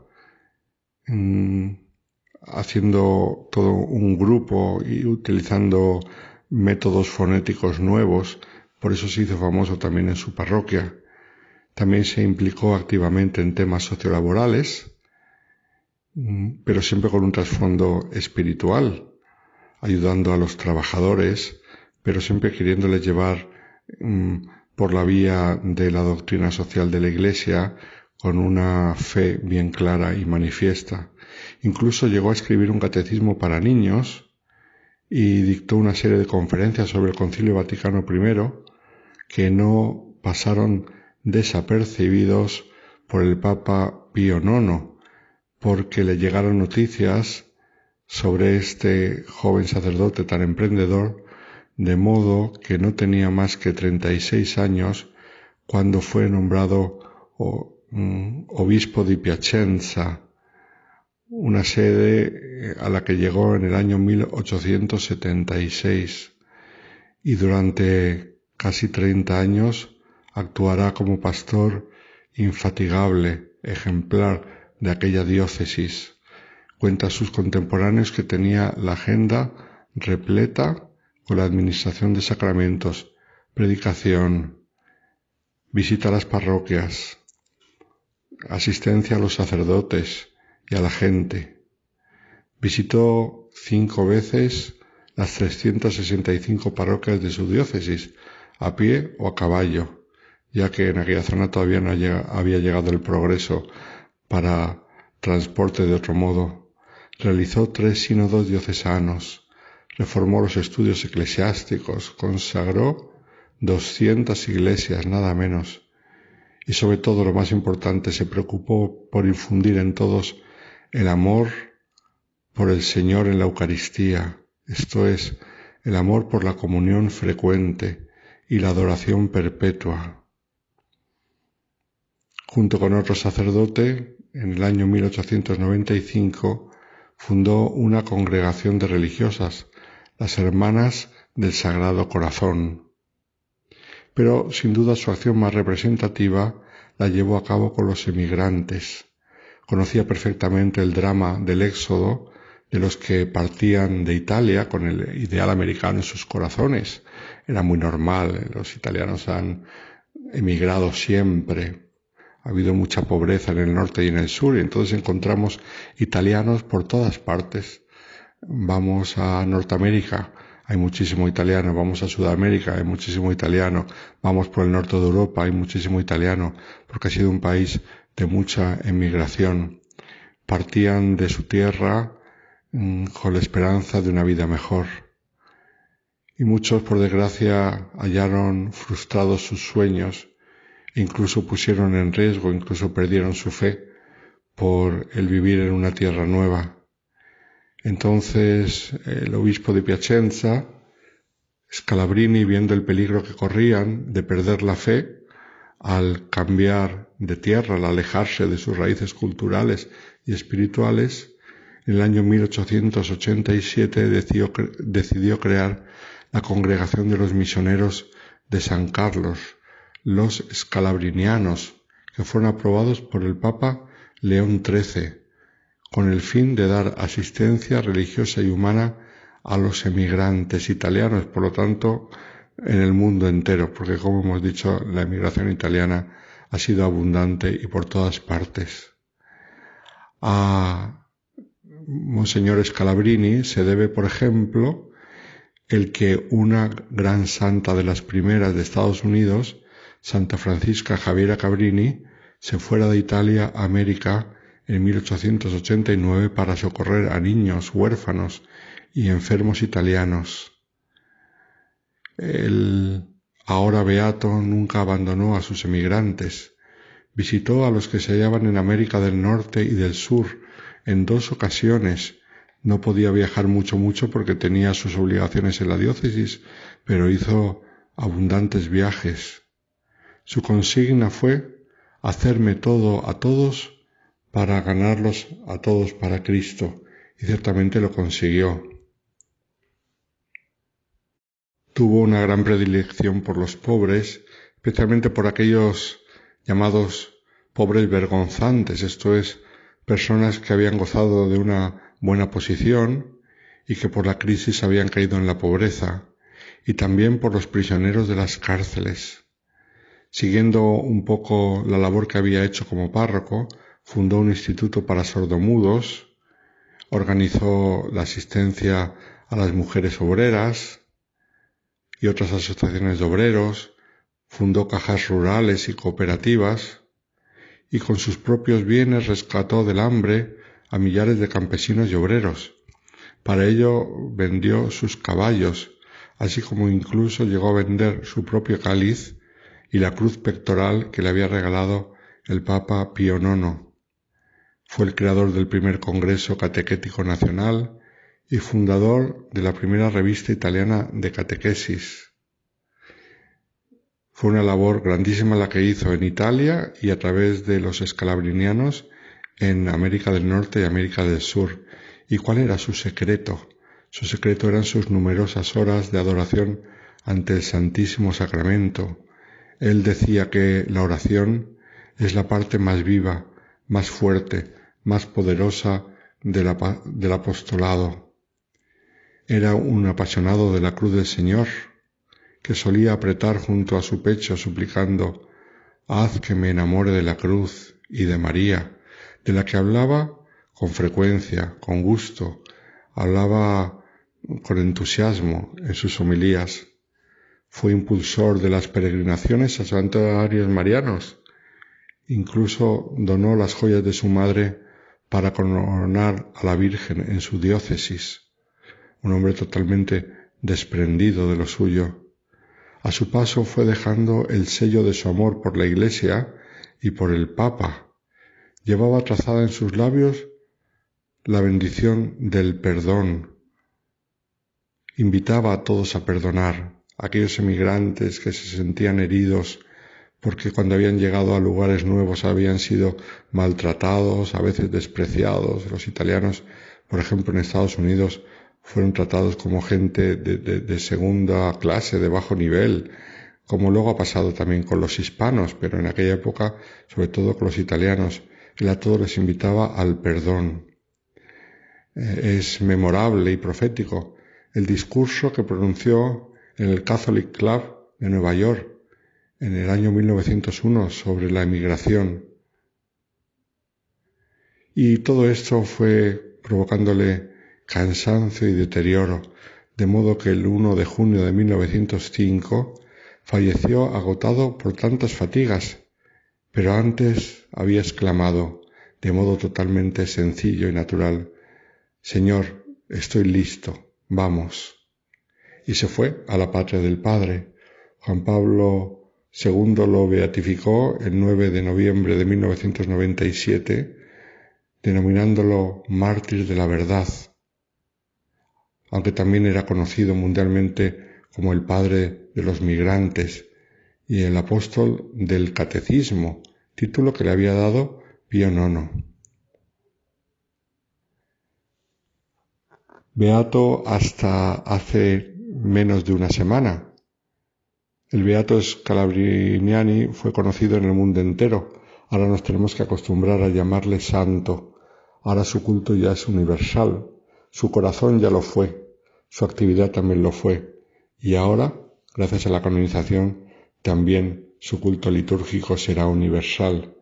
haciendo todo un grupo y utilizando métodos fonéticos nuevos. Por eso se hizo famoso también en su parroquia. También se implicó activamente en temas sociolaborales, Mm, pero siempre con un trasfondo espiritual, ayudando a los trabajadores, pero siempre queriéndoles llevar mm, por la vía de la doctrina social de la Iglesia con una fe bien clara y manifiesta. Incluso llegó a escribir un catecismo para niños y dictó una serie de conferencias sobre el Concilio Vaticano I que no pasaron desapercibidos por el Papa Pío IX, porque le llegaron noticias sobre este joven sacerdote tan emprendedor, de modo que no tenía más que 36 años cuando fue nombrado mm, obispo de Piacenza, una sede eh, a la que llegó en el año 1876 y durante casi 30 años actuará como pastor infatigable, ejemplar, de aquella diócesis. Cuenta a sus contemporáneos que tenía la agenda repleta con la administración de sacramentos, predicación, visita a las parroquias, asistencia a los sacerdotes y a la gente. Visitó cinco veces las 365 parroquias de su diócesis, a pie o a caballo, ya que en aquella zona todavía no había llegado el progreso para transporte de otro modo. Realizó tres sínodos diocesanos, reformó los estudios eclesiásticos, consagró doscientas iglesias, nada menos, y sobre todo lo más importante, se preocupó por infundir en todos el amor por el Señor en la Eucaristía, esto es, el amor por la comunión frecuente y la adoración perpetua. Junto con otro sacerdote, en el año 1895 fundó una congregación de religiosas, las Hermanas del Sagrado Corazón. Pero sin duda su acción más representativa la llevó a cabo con los emigrantes. Conocía perfectamente el drama del éxodo de los que partían de Italia con el ideal americano en sus corazones. Era muy normal, los italianos han emigrado siempre ha habido mucha pobreza en el norte y en el sur y entonces encontramos italianos por todas partes. Vamos a Norteamérica, hay muchísimo italiano, vamos a Sudamérica, hay muchísimo italiano, vamos por el norte de Europa, hay muchísimo italiano, porque ha sido un país de mucha emigración. Partían de su tierra mm, con la esperanza de una vida mejor. Y muchos, por desgracia, hallaron frustrados sus sueños, incluso pusieron en riesgo, incluso perdieron su fe por el vivir en una tierra nueva. Entonces el obispo de Piacenza, Scalabrini, viendo el peligro que corrían de perder la fe, al cambiar de tierra, al alejarse de sus raíces culturales y espirituales, en el año 1887 decidió, decidió crear la Congregación de los Misioneros de San Carlos, los Scalabrinianos, que fueron aprobados por el Papa León XIII con el fin de dar asistencia religiosa y humana a los emigrantes italianos, por lo tanto, en el mundo entero, porque como hemos dicho, la emigración italiana ha sido abundante y por todas partes. A Monseñor Scalabrini se debe, por ejemplo, el que una gran santa de las primeras de Estados Unidos, Santa Francisca Javiera Cabrini, se fuera de Italia a América en 1889 para socorrer a niños huérfanos y enfermos italianos. El ahora beato nunca abandonó a sus emigrantes. Visitó a los que se hallaban en América del Norte y del Sur en dos ocasiones. No podía viajar mucho mucho porque tenía sus obligaciones en la diócesis, pero hizo abundantes viajes. Su consigna fue hacerme todo a todos para ganarlos a todos para Cristo, y ciertamente lo consiguió. Tuvo una gran predilección por los pobres, especialmente por aquellos llamados pobres vergonzantes, esto es, personas que habían gozado de una buena posición y que por la crisis habían caído en la pobreza, y también por los prisioneros de las cárceles. Siguiendo un poco la labor que había hecho como párroco, fundó un instituto para sordomudos, organizó la asistencia a las mujeres obreras y otras asociaciones de obreros, fundó cajas rurales y cooperativas y con sus propios bienes rescató del hambre a millares de campesinos y obreros. Para ello vendió sus caballos, así como incluso llegó a vender su propio cáliz y la cruz pectoral que le había regalado el Papa Pío IX. Fue el creador del primer Congreso Catequético Nacional y fundador de la primera revista italiana de catequesis. Fue una labor grandísima la que hizo en Italia y a través de los escalabrinianos en América del Norte y América del Sur. ¿Y cuál era su secreto? Su secreto eran sus numerosas horas de adoración ante el Santísimo Sacramento. Él decía que la oración es la parte más viva, más fuerte, más poderosa del, apostolado. Era un apasionado de la cruz del Señor, que solía apretar junto a su pecho suplicando, haz que me enamore de la cruz y de María, de la que hablaba con frecuencia, con gusto, hablaba con entusiasmo en sus homilías. Fue impulsor de las peregrinaciones a santuarios marianos. Incluso donó las joyas de su madre para coronar a la Virgen en su diócesis, un hombre totalmente desprendido de lo suyo. A su paso fue dejando el sello de su amor por la Iglesia y por el Papa. Llevaba trazada en sus labios la bendición del perdón. Invitaba a todos a perdonar, a aquellos emigrantes que se sentían heridos porque cuando habían llegado a lugares nuevos habían sido maltratados, a veces despreciados. Los italianos, por ejemplo, en Estados Unidos, fueron tratados como gente de, segunda clase, de bajo nivel, como luego ha pasado también con los hispanos, pero en aquella época, sobre todo con los italianos, él a todos les invitaba al perdón. Eh, es memorable y profético el discurso que pronunció en el Catholic Club de Nueva York en el año 1901 sobre la emigración. Y todo esto fue provocándole cansancio y deterioro. de modo que el 1 de junio de 1905 falleció agotado por tantas fatigas, pero antes había exclamado, de modo totalmente sencillo y natural, Señor, estoy listo, vamos. Y se fue a la patria del Padre. Juan Pablo II lo beatificó el 9 de noviembre de 1997, denominándolo mártir de la verdad, aunque también era conocido mundialmente como el padre de los migrantes y el apóstol del catecismo, título que le había dado Pío IX. Beato hasta hace menos de una semana. El Beato Scalabriniani fue conocido en el mundo entero. Ahora nos tenemos que acostumbrar a llamarle santo. Ahora su culto ya es universal. Su corazón ya lo fue. Su actividad también lo fue. Y ahora, gracias a la canonización, también su culto litúrgico será universal.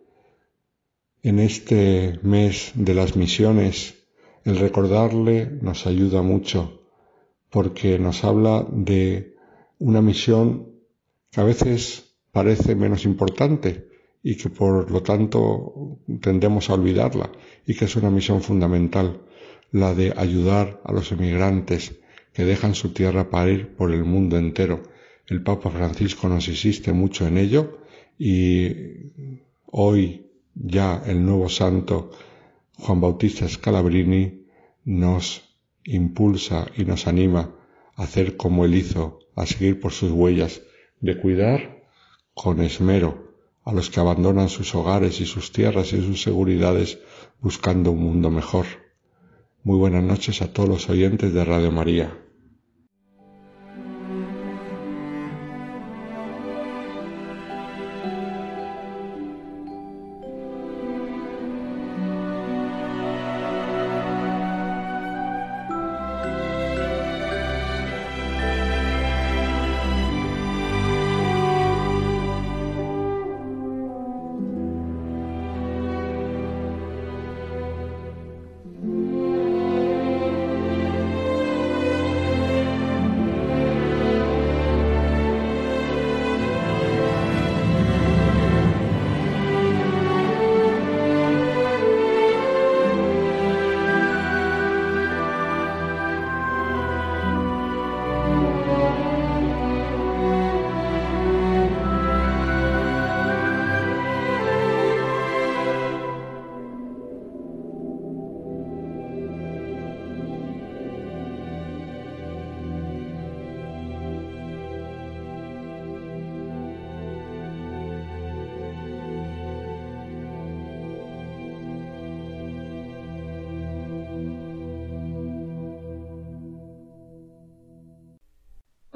En este mes de las misiones, el recordarle nos ayuda mucho porque nos habla de una misión que a veces parece menos importante y que por lo tanto tendemos a olvidarla y que es una misión fundamental, la de ayudar a los emigrantes que dejan su tierra para ir por el mundo entero. El Papa Francisco nos insiste mucho en ello y hoy ya el nuevo santo Juan Bautista Scalabrini nos impulsa y nos anima a hacer como él hizo, a seguir por sus huellas, de cuidar con esmero a los que abandonan sus hogares y sus tierras y sus seguridades buscando un mundo mejor. Muy buenas noches a todos los oyentes de Radio María.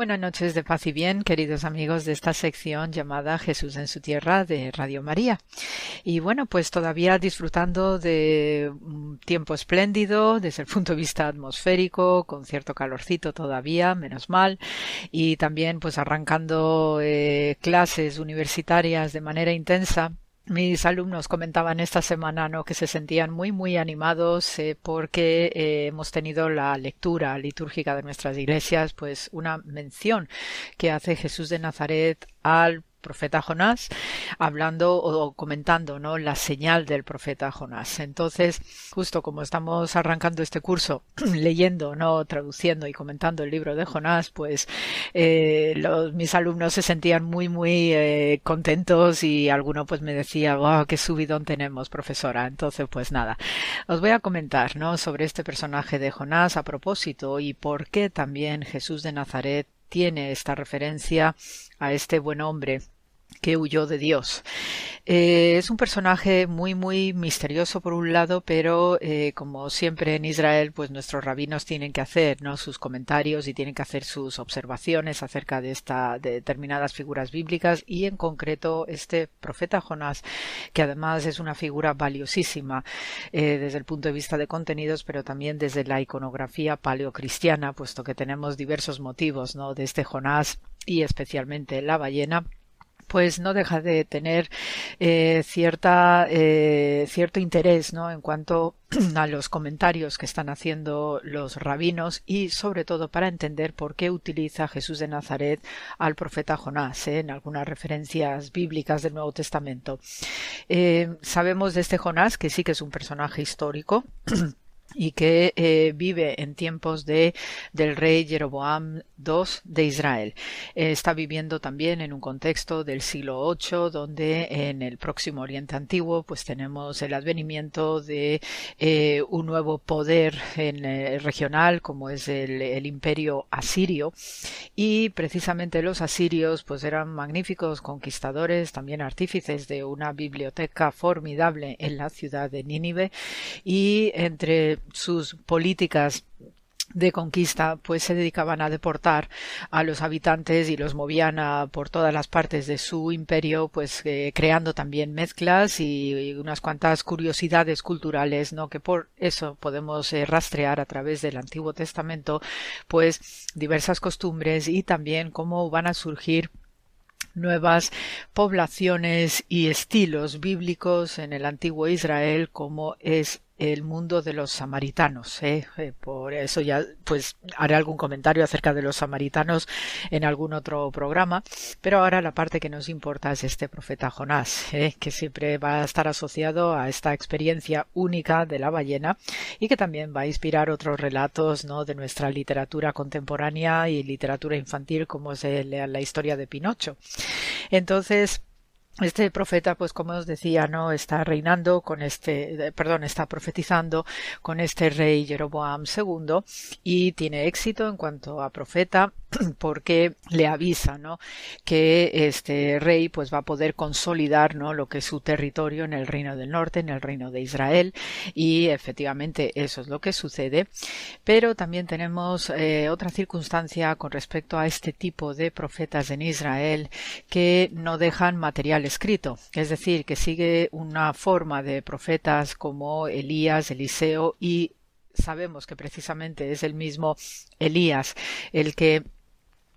Buenas noches de paz y bien, queridos amigos de esta sección llamada Jesús en su tierra de Radio María. Y bueno, pues todavía disfrutando de un tiempo espléndido desde el punto de vista atmosférico, con cierto calorcito todavía, menos mal, y también pues arrancando eh, clases universitarias de manera intensa mis alumnos comentaban esta semana ¿no? que se sentían muy muy animados eh, porque eh, hemos tenido la lectura litúrgica de nuestras iglesias pues una mención que hace Jesús de Nazaret al profeta Jonás, hablando o comentando, ¿no? La señal del profeta Jonás. Entonces, justo como estamos arrancando este curso, leyendo, ¿no? Traduciendo y comentando el libro de Jonás, pues eh, mis alumnos se sentían muy, muy eh, contentos y alguno pues me decía, wow, qué subidón tenemos, profesora. Entonces, pues nada, os voy a comentar, ¿no? Sobre este personaje de Jonás a propósito y por qué también Jesús de Nazaret tiene esta referencia a este buen hombre que huyó de Dios. Eh, es un personaje muy, muy misterioso por un lado, pero eh, como siempre en Israel, pues nuestros rabinos tienen que hacer ¿no? sus comentarios y tienen que hacer sus observaciones acerca de, esta, de determinadas figuras bíblicas y en concreto este profeta Jonás, que además es una figura valiosísima eh, desde el punto de vista de contenidos, pero también desde la iconografía paleocristiana, puesto que tenemos diversos motivos ¿no? de este Jonás y especialmente la ballena pues no deja de tener eh, cierta, eh, cierto interés ¿no? en cuanto a los comentarios que están haciendo los rabinos y sobre todo para entender por qué utiliza Jesús de Nazaret al profeta Jonás ¿eh? en algunas referencias bíblicas del Nuevo Testamento. sabemos de este Jonás que sí que es un personaje histórico y que eh, vive en tiempos de del rey Jeroboam II de Israel. Eh, está viviendo también en un contexto del siglo VIII, donde en el próximo Oriente Antiguo, pues tenemos el advenimiento de eh, un nuevo poder en, regional, como es el, el, Imperio asirio, y precisamente los asirios, pues eran magníficos conquistadores, también artífices de una biblioteca formidable en la ciudad de Nínive, y entre sus políticas de conquista, pues se dedicaban a deportar a los habitantes y los movían a, por todas las partes de su imperio, pues eh, creando también mezclas y, unas cuantas curiosidades culturales, ¿no? Que por eso podemos eh, rastrear a través del Antiguo Testamento, pues diversas costumbres y también cómo van a surgir nuevas poblaciones y estilos bíblicos en el antiguo Israel como es el mundo de los samaritanos. ¿eh? ¿eh? por eso ya pues haré algún comentario acerca de los samaritanos en algún otro programa. Pero ahora la parte que nos importa es este profeta Jonás, ¿eh? que siempre va a estar asociado a esta experiencia única de la ballena y que también va a inspirar otros relatos ¿no? de nuestra literatura contemporánea y literatura infantil como es la historia de Pinocho. Entonces, este profeta, pues como os decía, no está reinando con este, eh, perdón, está profetizando con este rey Jeroboam II y tiene éxito en cuanto a profeta porque le avisa, ¿no? Que este rey pues va a poder consolidar, ¿no? Lo que es su territorio en el reino del norte, en el reino de Israel y efectivamente eso es lo que sucede. Pero también tenemos eh, otra circunstancia con respecto a este tipo de profetas en Israel que no dejan material escrito, es decir, que sigue una forma de profetas como Elías, Eliseo y sabemos que precisamente es el mismo Elías el que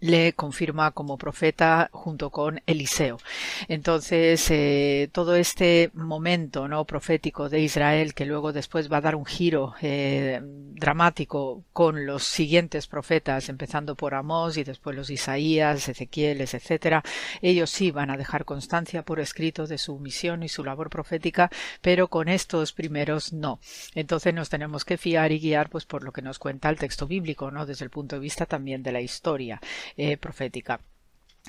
le confirma como profeta junto con Eliseo. Entonces, eh, todo este momento no profético de Israel, que luego después va a dar un giro eh, dramático con los siguientes profetas, empezando por Amós y después los Isaías, Ezequieles, etcétera, ellos sí van a dejar constancia por escrito de su misión y su labor profética, pero con estos primeros no. Entonces nos tenemos que fiar y guiar pues por lo que nos cuenta el texto bíblico, ¿no? Desde el punto de vista también de la historia. Eh, profética.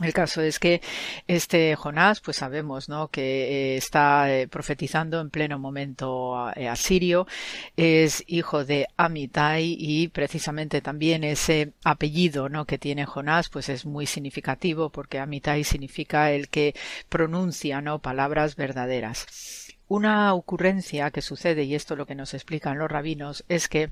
El caso es que este Jonás, pues sabemos, ¿no? Que eh, está eh, profetizando en pleno momento asirio, es hijo de Amitai y precisamente también ese apellido, ¿no? Que tiene Jonás, pues es muy significativo porque Amitai significa el que pronuncia, ¿no? Palabras verdaderas. Una ocurrencia que sucede, y esto es lo que nos explican los rabinos, es que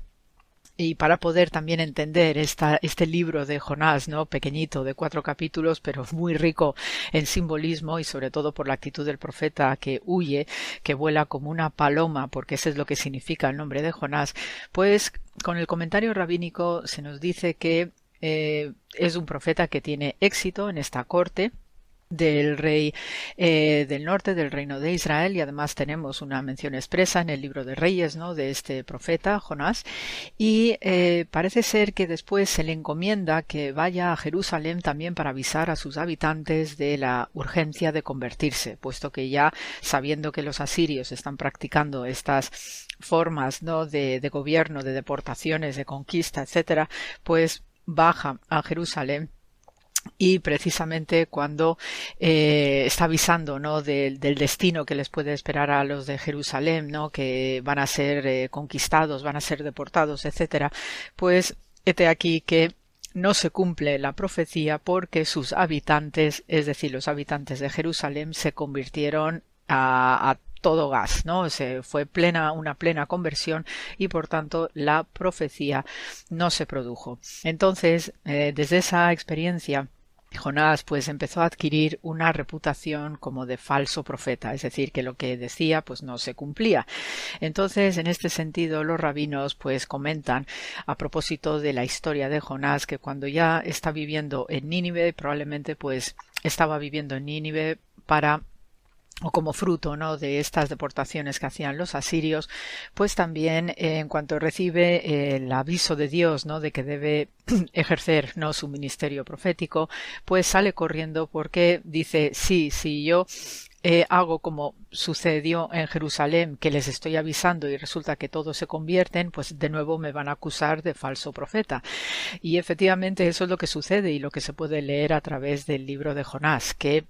y para poder también entender este libro de Jonás, ¿no? Pequeñito, de cuatro capítulos, pero muy rico en simbolismo y sobre todo por la actitud del profeta que huye, que vuela como una paloma, porque ese es lo que significa el nombre de Jonás, pues con el comentario rabínico se nos dice que eh, es un profeta que tiene éxito en esta corte, del rey eh, del norte del reino de Israel y además tenemos una mención expresa en el libro de Reyes no de este profeta Jonás. Y eh, parece ser que después se le encomienda que vaya a Jerusalén también para avisar a sus habitantes de la urgencia de convertirse puesto que ya sabiendo que los asirios están practicando estas formas no de, de gobierno de deportaciones de conquista etcétera pues baja a Jerusalén y precisamente cuando eh, está avisando ¿no? del, destino que les puede esperar a los de Jerusalén, ¿no? que van a ser eh, conquistados, van a ser deportados, etcétera, pues este aquí que no se cumple la profecía porque sus habitantes, es decir, los habitantes de Jerusalén, se convirtieron a todo gas, ¿no? Se fue plena, una plena conversión y por tanto la profecía no se produjo. Entonces, eh, desde esa experiencia, Jonás pues empezó a adquirir una reputación como de falso profeta, es decir, que lo que decía pues no se cumplía. Entonces, en este sentido, los rabinos pues comentan a propósito de la historia de Jonás que cuando ya está viviendo en Nínive probablemente pues estaba viviendo en Nínive para o como fruto ¿no? de estas deportaciones que hacían los asirios, pues también eh, en cuanto recibe eh, el aviso de Dios ¿no? de que debe ejercer ¿no? su ministerio profético, pues sale corriendo porque dice sí, si yo eh, hago como sucedió en Jerusalén, que les estoy avisando y resulta que todos se convierten, pues de nuevo me van a acusar de falso profeta. Y efectivamente eso es lo que sucede y lo que se puede leer a través del libro de Jonás, que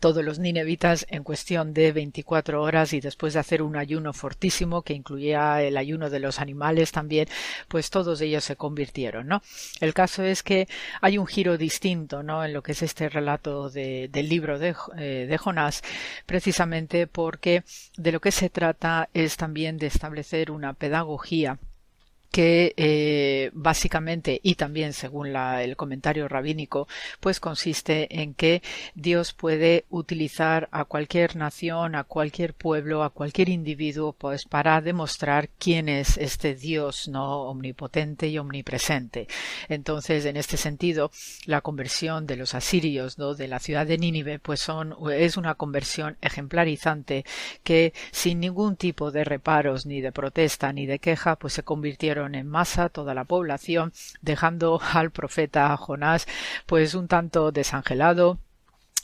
todos los ninevitas en cuestión de 24 horas y después de hacer un ayuno fortísimo que incluía el ayuno de los animales también, pues todos ellos se convirtieron, ¿no? El caso es que hay un giro distinto, ¿no? En lo que es este relato de, del libro eh, de Jonás, precisamente porque de lo que se trata es también de establecer una pedagogía que eh, básicamente y también según la, el comentario rabínico pues consiste en que Dios puede utilizar a cualquier nación a cualquier pueblo a cualquier individuo pues para demostrar quién es este Dios no omnipotente y omnipresente entonces en este sentido la conversión de los asirios ¿no? de la ciudad de Nínive pues son es una conversión ejemplarizante que sin ningún tipo de reparos ni de protesta ni de queja pues se convirtieron en masa toda la población, dejando al profeta Jonás pues un tanto desangelado,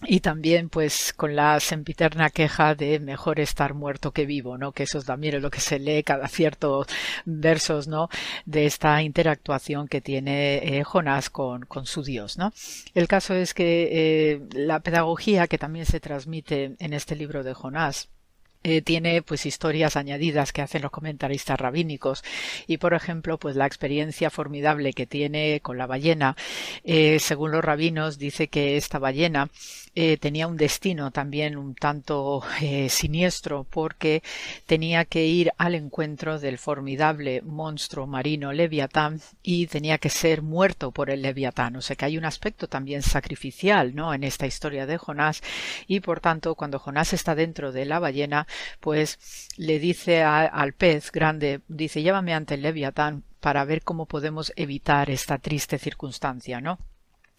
y también pues con la sempiterna queja de mejor estar muerto que vivo, ¿no? Que eso también es lo que se lee cada ciertos versos, ¿no? De esta interactuación que tiene eh, Jonás con, con, su Dios, ¿no? El caso es que eh, la pedagogía que también se transmite en este libro de Jonás eh, tiene pues historias añadidas que hacen los comentaristas rabínicos. Y por ejemplo pues la experiencia formidable que tiene con la ballena eh, según los rabinos dice que esta ballena eh, tenía un destino también un tanto siniestro porque tenía que ir al encuentro del formidable monstruo marino Leviatán y tenía que ser muerto por el Leviatán. O sea que hay un aspecto también sacrificial no en esta historia de Jonás. Y por tanto cuando Jonás está dentro de la ballena pues le dice al pez grande, dice, llévame ante el leviatán para ver cómo podemos evitar esta triste circunstancia, ¿no?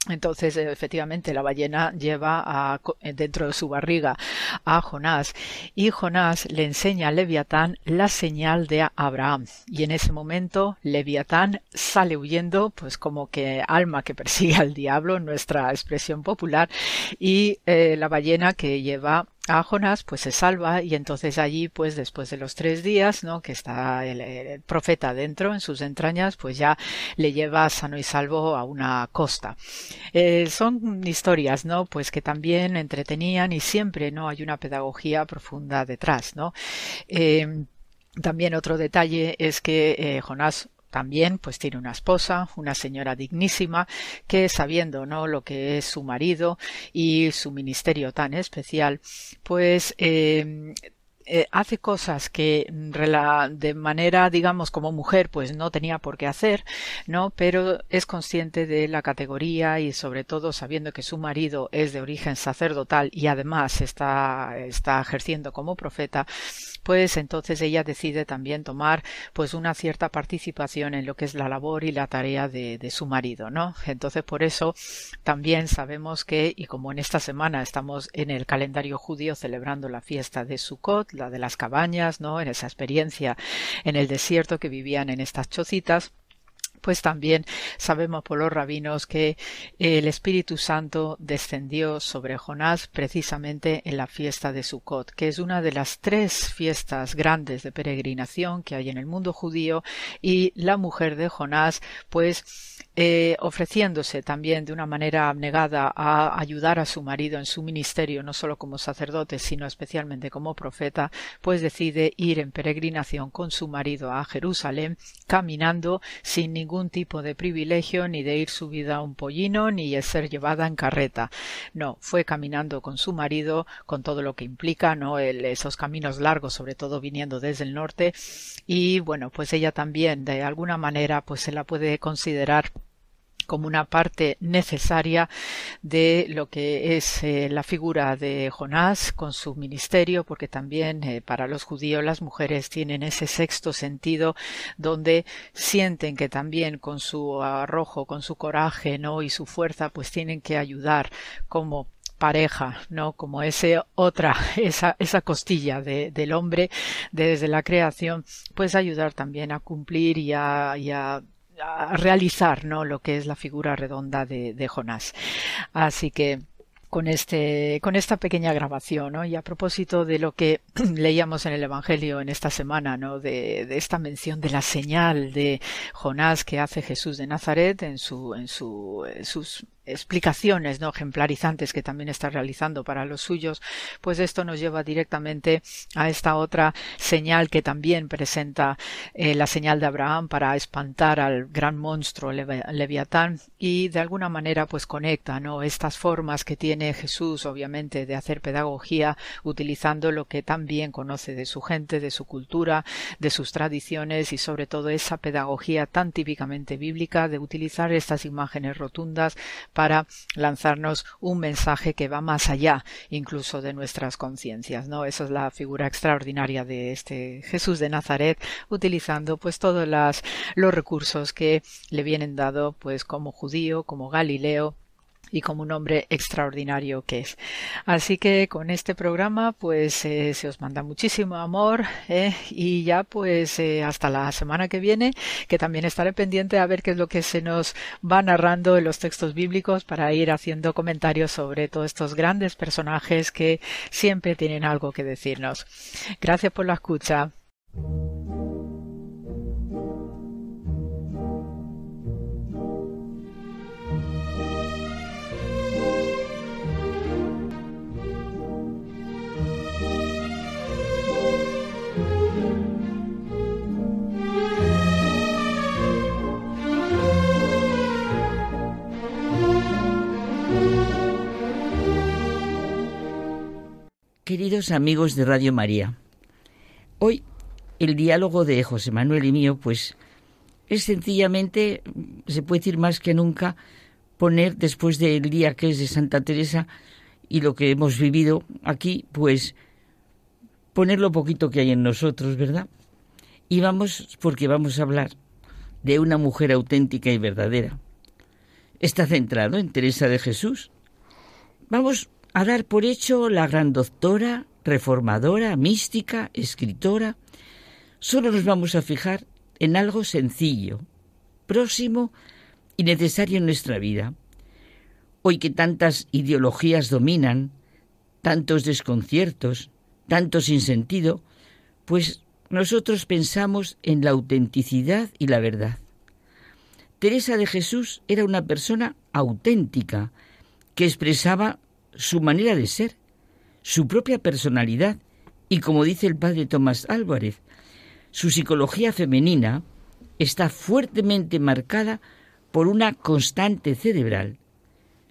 Entonces, efectivamente, la ballena lleva a, dentro de su barriga a Jonás y Jonás le enseña a Leviatán la señal de Abraham. Y en ese momento, Leviatán sale huyendo, pues como que alma que persigue al diablo, nuestra expresión popular, y eh, la ballena que lleva a Jonás pues se salva y entonces allí pues después de los tres días no que está el, profeta dentro en sus entrañas pues ya le lleva sano y salvo a una costa. Eh, son historias no pues que también entretenían y siempre no hay una pedagogía profunda detrás no eh, también otro detalle es que eh, Jonás también pues tiene una esposa, una señora dignísima, que sabiendo no lo que es su marido y su ministerio tan especial, pues eh, eh, hace cosas que de manera, digamos, como mujer, pues no tenía por qué hacer, ¿no? Pero es consciente de la categoría y sobre todo sabiendo que su marido es de origen sacerdotal y además está, está ejerciendo como profeta, pues entonces ella decide también tomar pues una cierta participación en lo que es la labor y la tarea de, de su marido, ¿no? Entonces por eso también sabemos que, y como en esta semana estamos en el calendario judío celebrando la fiesta de Sukkot, la de las cabañas, ¿no? En esa experiencia en el desierto que vivían en estas chocitas, pues también sabemos por los rabinos que el Espíritu Santo descendió sobre Jonás precisamente en la fiesta de Sukkot, que es una de las tres fiestas grandes de peregrinación que hay en el mundo judío y la mujer de Jonás pues eh, ofreciéndose también de una manera abnegada a ayudar a su marido en su ministerio, no solo como sacerdote, sino especialmente como profeta, pues decide ir en peregrinación con su marido a Jerusalén, caminando sin ningún tipo de privilegio, ni de ir subida a un pollino, ni de ser llevada en carreta. No, fue caminando con su marido, con todo lo que implica, ¿no? esos caminos largos, sobre todo viniendo desde el norte, y bueno, pues ella también, de alguna manera, pues se la puede considerar como una parte necesaria de lo que es eh, la figura de Jonás con su ministerio, porque también eh, para los judíos las mujeres tienen ese sexto sentido donde sienten que también con su arrojo, con su coraje, ¿no? y su fuerza, pues tienen que ayudar como pareja, ¿no? Como ese otra, esa, esa costilla de, del hombre desde la creación, pues ayudar también a cumplir y a, y a a realizar ¿no? lo que es la figura redonda de, de Jonás. Así que con este con esta pequeña grabación ¿no? y a propósito de lo que leíamos en el Evangelio en esta semana ¿no? de, de, esta mención de la señal de Jonás que hace Jesús de Nazaret en su en su en sus explicaciones no ejemplarizantes que también está realizando para los suyos, pues esto nos lleva directamente a esta otra señal que también presenta eh, la señal de Abraham para espantar al gran monstruo Leviatán y de alguna manera pues conecta no estas formas que tiene Jesús obviamente de hacer pedagogía utilizando lo que tan bien conoce de su gente, de su cultura, de sus tradiciones y sobre todo esa pedagogía tan típicamente bíblica de utilizar estas imágenes rotundas para lanzarnos un mensaje que va más allá incluso de nuestras conciencias, ¿no? Esa es la figura extraordinaria de este Jesús de Nazaret, utilizando pues todos los recursos que le vienen dado pues como judío, como Galileo, y como un hombre extraordinario que es. Así que con este programa pues eh, se os manda muchísimo amor eh, y ya pues eh, hasta la semana que viene que también estaré pendiente a ver qué es lo que se nos va narrando en los textos bíblicos para ir haciendo comentarios sobre todos estos grandes personajes que siempre tienen algo que decirnos. Gracias por la escucha. Queridos amigos de Radio María, hoy el diálogo de José Manuel y mío, pues es sencillamente, se puede decir más que nunca, poner después del día que es de Santa Teresa y lo que hemos vivido aquí, pues poner lo poquito que hay en nosotros, ¿verdad? Y vamos, porque vamos a hablar de una mujer auténtica y verdadera. Está centrado en Teresa de Jesús. Vamos a dar por hecho la gran doctora, reformadora, mística, escritora, solo nos vamos a fijar en algo sencillo, próximo y necesario en nuestra vida. Hoy que tantas ideologías dominan, tantos desconciertos, tanto sentido, pues nosotros pensamos en la autenticidad y la verdad. Teresa de Jesús era una persona auténtica que expresaba su manera de ser, su propia personalidad y, como dice el padre Tomás Álvarez, su psicología femenina está fuertemente marcada por una constante cerebral,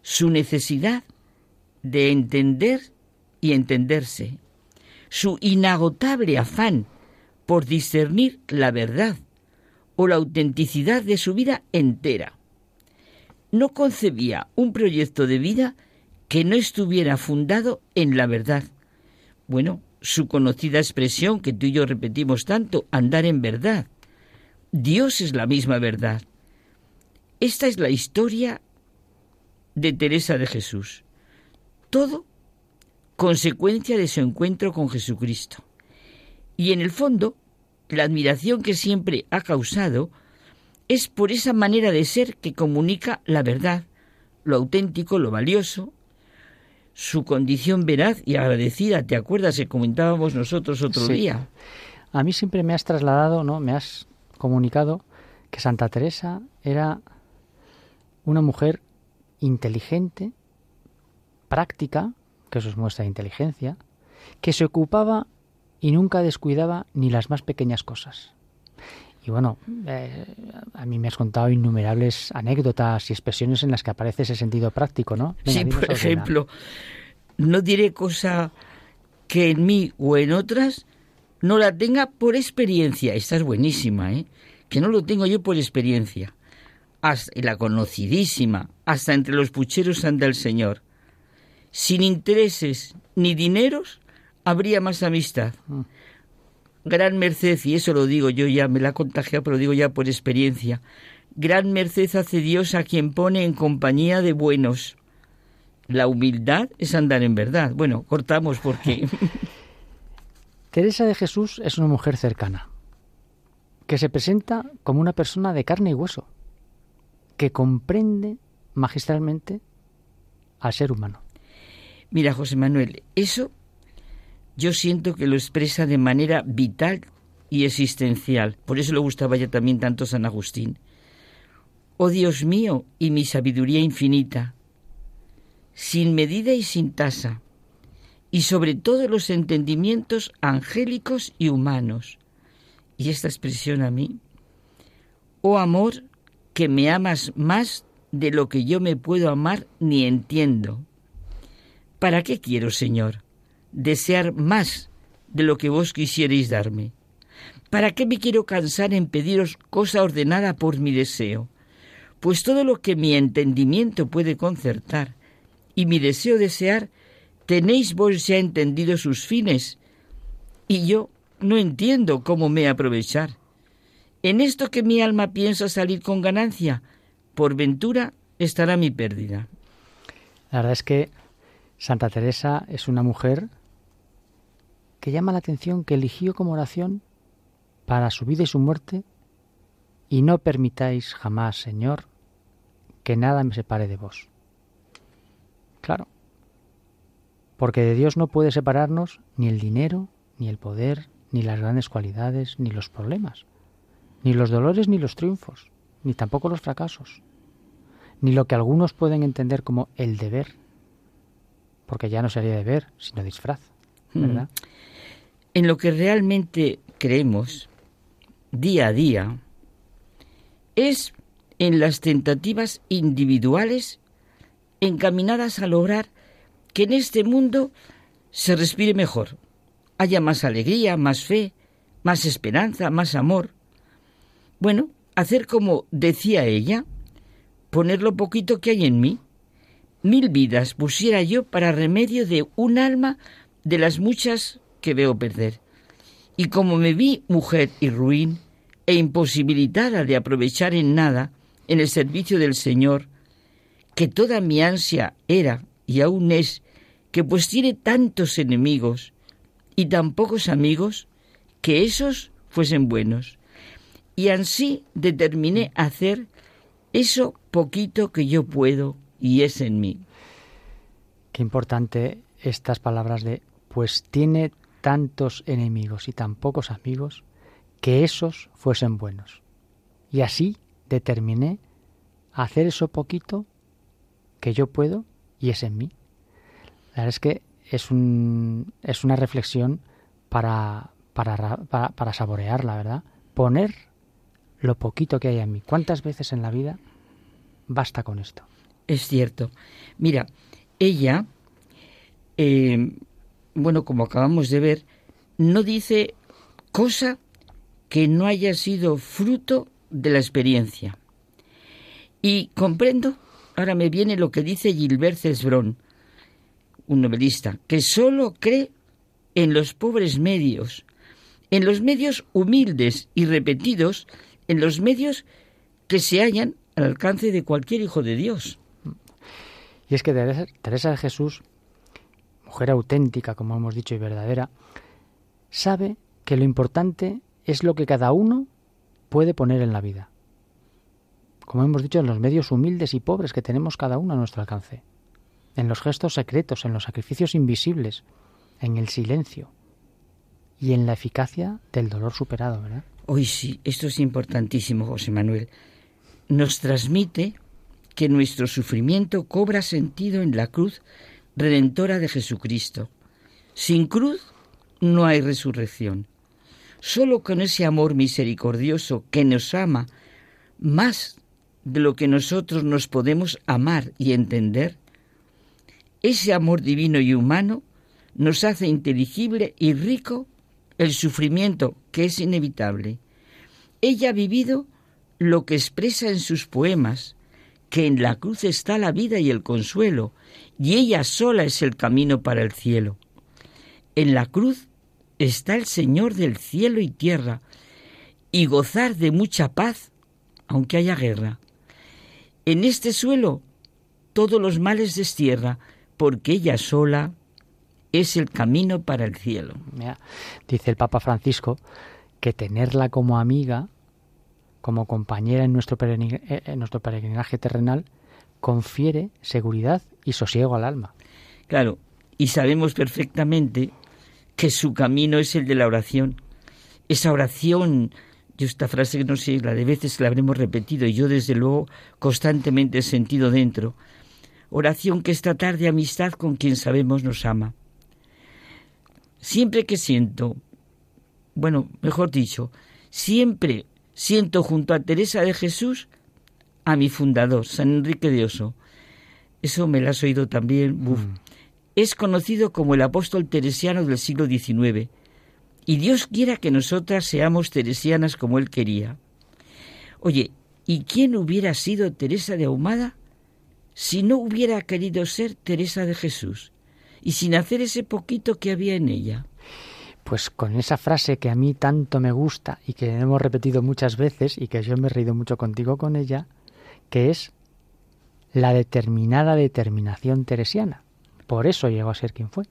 su necesidad de entender y entenderse, su inagotable afán por discernir la verdad o la autenticidad de su vida entera. No concebía un proyecto de vida que no estuviera fundado en la verdad. Bueno, su conocida expresión que tú y yo repetimos tanto, andar en verdad. Dios es la misma verdad. Esta es la historia de Teresa de Jesús. Todo consecuencia de su encuentro con Jesucristo. Y en el fondo, la admiración que siempre ha causado es por esa manera de ser que comunica la verdad, lo auténtico, lo valioso, su condición veraz y agradecida. ¿Te acuerdas que comentábamos nosotros otro día? A mí siempre me has trasladado, ¿no? Me has comunicado que Santa Teresa era una mujer inteligente, práctica, que eso es muestra de inteligencia, que se ocupaba y nunca descuidaba ni las más pequeñas cosas. Y bueno, eh, a mí me has contado innumerables anécdotas y expresiones en las que aparece ese sentido práctico, ¿no? sí, por ejemplo, no diré cosa que en mí o en otras no la tenga por experiencia. Esta es buenísima, ¿eh? Que no lo tengo yo por experiencia. la conocidísima, hasta entre los pucheros anda el Señor. Sin intereses ni dineros habría más amistad. Mm. Gran merced, y eso lo digo yo ya, me la he contagiado, pero lo digo ya por experiencia. Gran merced hace Dios a quien pone en compañía de buenos. La humildad es andar en verdad. Bueno, cortamos porque... Teresa de Jesús es una mujer cercana, que se presenta como una persona de carne y hueso, que comprende magistralmente al ser humano. Mira, José Manuel, eso yo siento que lo expresa de manera vital y existencial. Por eso le gustaba ya también tanto San Agustín. Oh Dios mío y mi sabiduría infinita, sin medida y sin tasa, y sobre todo los entendimientos angélicos y humanos. Y esta expresión a mí, oh amor, que me amas más de lo que yo me puedo amar ni entiendo. ¿Para qué quiero, Señor? Desear más de lo que vos quisierais darme? ¿Para qué me quiero cansar en pediros cosa ordenada por mi deseo? Pues todo lo que mi entendimiento puede concertar y mi deseo desear, tenéis vos ya entendido sus fines, y yo no entiendo cómo me aprovechar. En esto que mi alma piensa salir con ganancia, por ventura estará mi pérdida. La verdad es que Santa Teresa es una mujer que llama la atención que eligió como oración para su vida y su muerte, y no permitáis jamás, Señor, que nada me separe de vos. Claro, porque de Dios no puede separarnos ni el dinero, ni el poder, ni las grandes cualidades, ni los problemas, ni los dolores, ni los triunfos, ni tampoco los fracasos, ni lo que algunos pueden entender como el deber, porque ya no sería deber, sino disfraz, en lo que realmente creemos día a día es en las tentativas individuales encaminadas a lograr que en este mundo se respire mejor, haya más alegría, más fe, más esperanza, más amor. Bueno, hacer como decía ella, poner lo poquito que hay en mí. Mil vidas pusiera yo para remedio de un alma de las muchas que veo perder. Y como me vi mujer y ruin e imposibilitada de aprovechar en nada en el servicio del Señor, que toda mi ansia era y aún es que pues tiene tantos enemigos y tan pocos amigos, que esos fuesen buenos. Y así determiné hacer eso poquito que yo puedo y es en mí. Qué importante estas palabras de pues tiene tantos enemigos y tan pocos amigos, que esos fuesen buenos. Y así determiné hacer eso poquito que yo puedo y es en mí. La verdad es que es, un, es una reflexión para, para, para, para saborearla, ¿verdad? Poner lo poquito que hay en mí. ¿Cuántas veces en la vida basta con esto? Es cierto. Mira, ella eh, bueno, como acabamos de ver, no dice cosa que no haya sido fruto de la experiencia. Y comprendo, ahora me viene lo que dice Gilbert Cesbron, un novelista, que solo cree en los pobres medios, en los medios humildes y repetidos, en los medios que se hallan al alcance de cualquier hijo de Dios. Y es que Teresa de Jesús mujer auténtica, como hemos dicho, y verdadera, sabe que lo importante es lo que cada uno puede poner en la vida. Como hemos dicho, en los medios humildes y pobres que tenemos cada uno a nuestro alcance, en los gestos secretos, en los sacrificios invisibles, en el silencio y en la eficacia del dolor superado, ¿verdad? Hoy sí, esto es importantísimo, José Manuel. Nos transmite que nuestro sufrimiento cobra sentido en la cruz redentora de Jesucristo. Sin cruz no hay resurrección. Solo con ese amor misericordioso que nos ama más de lo que nosotros nos podemos amar y entender, ese amor divino y humano nos hace inteligible y rico el sufrimiento que es inevitable. Ella ha vivido lo que expresa en sus poemas, que en la cruz está la vida y el consuelo, y ella sola es el camino para el cielo. En la cruz está el Señor del cielo y tierra, y gozar de mucha paz, aunque haya guerra. En este suelo todos los males destierra, porque ella sola es el camino para el cielo. dice el Papa Francisco que tenerla como amiga, como compañera en nuestro, eh, en nuestro peregrinaje terrenal, confiere seguridad y sosiego al alma. Claro, y sabemos perfectamente que su camino es el de la oración. Esa oración, yo esta frase no sé, la de veces la habremos repetido y yo desde luego constantemente he sentido dentro. Oración que es tratar de amistad con quien sabemos nos ama. Siempre que siento, bueno, mejor dicho, siempre siento junto a Teresa de Jesús a mi fundador, San Enrique de Oso. Eso me lo has oído también. Mm. Es conocido como el apóstol teresiano del siglo XIX. Y Dios quiera que nosotras seamos teresianas como él quería. Oye, ¿y quién hubiera sido Teresa de Ahumada si no hubiera querido ser Teresa de Jesús? y sin hacer ese poquito que había en ella. Pues con esa frase que a mí tanto me gusta y que hemos repetido muchas veces y que yo me he reído mucho contigo con ella, que es la determinada determinación teresiana. Por eso llegó a ser quien fue.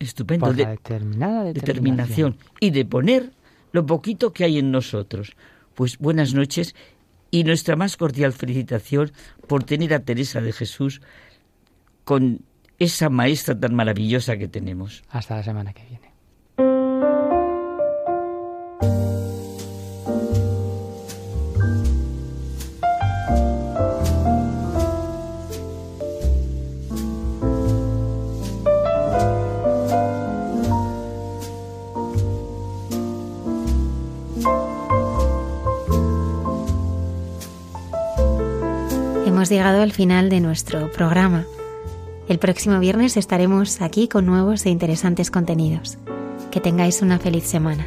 Estupendo. Por la determinada determinación. Y de poner lo poquito que hay en nosotros. Pues buenas noches y nuestra más cordial felicitación por tener a Teresa de Jesús con esa maestra tan maravillosa que tenemos. Hasta la semana que viene. Hemos llegado al final de nuestro programa. El próximo viernes estaremos aquí con nuevos e interesantes contenidos. Que tengáis una feliz semana.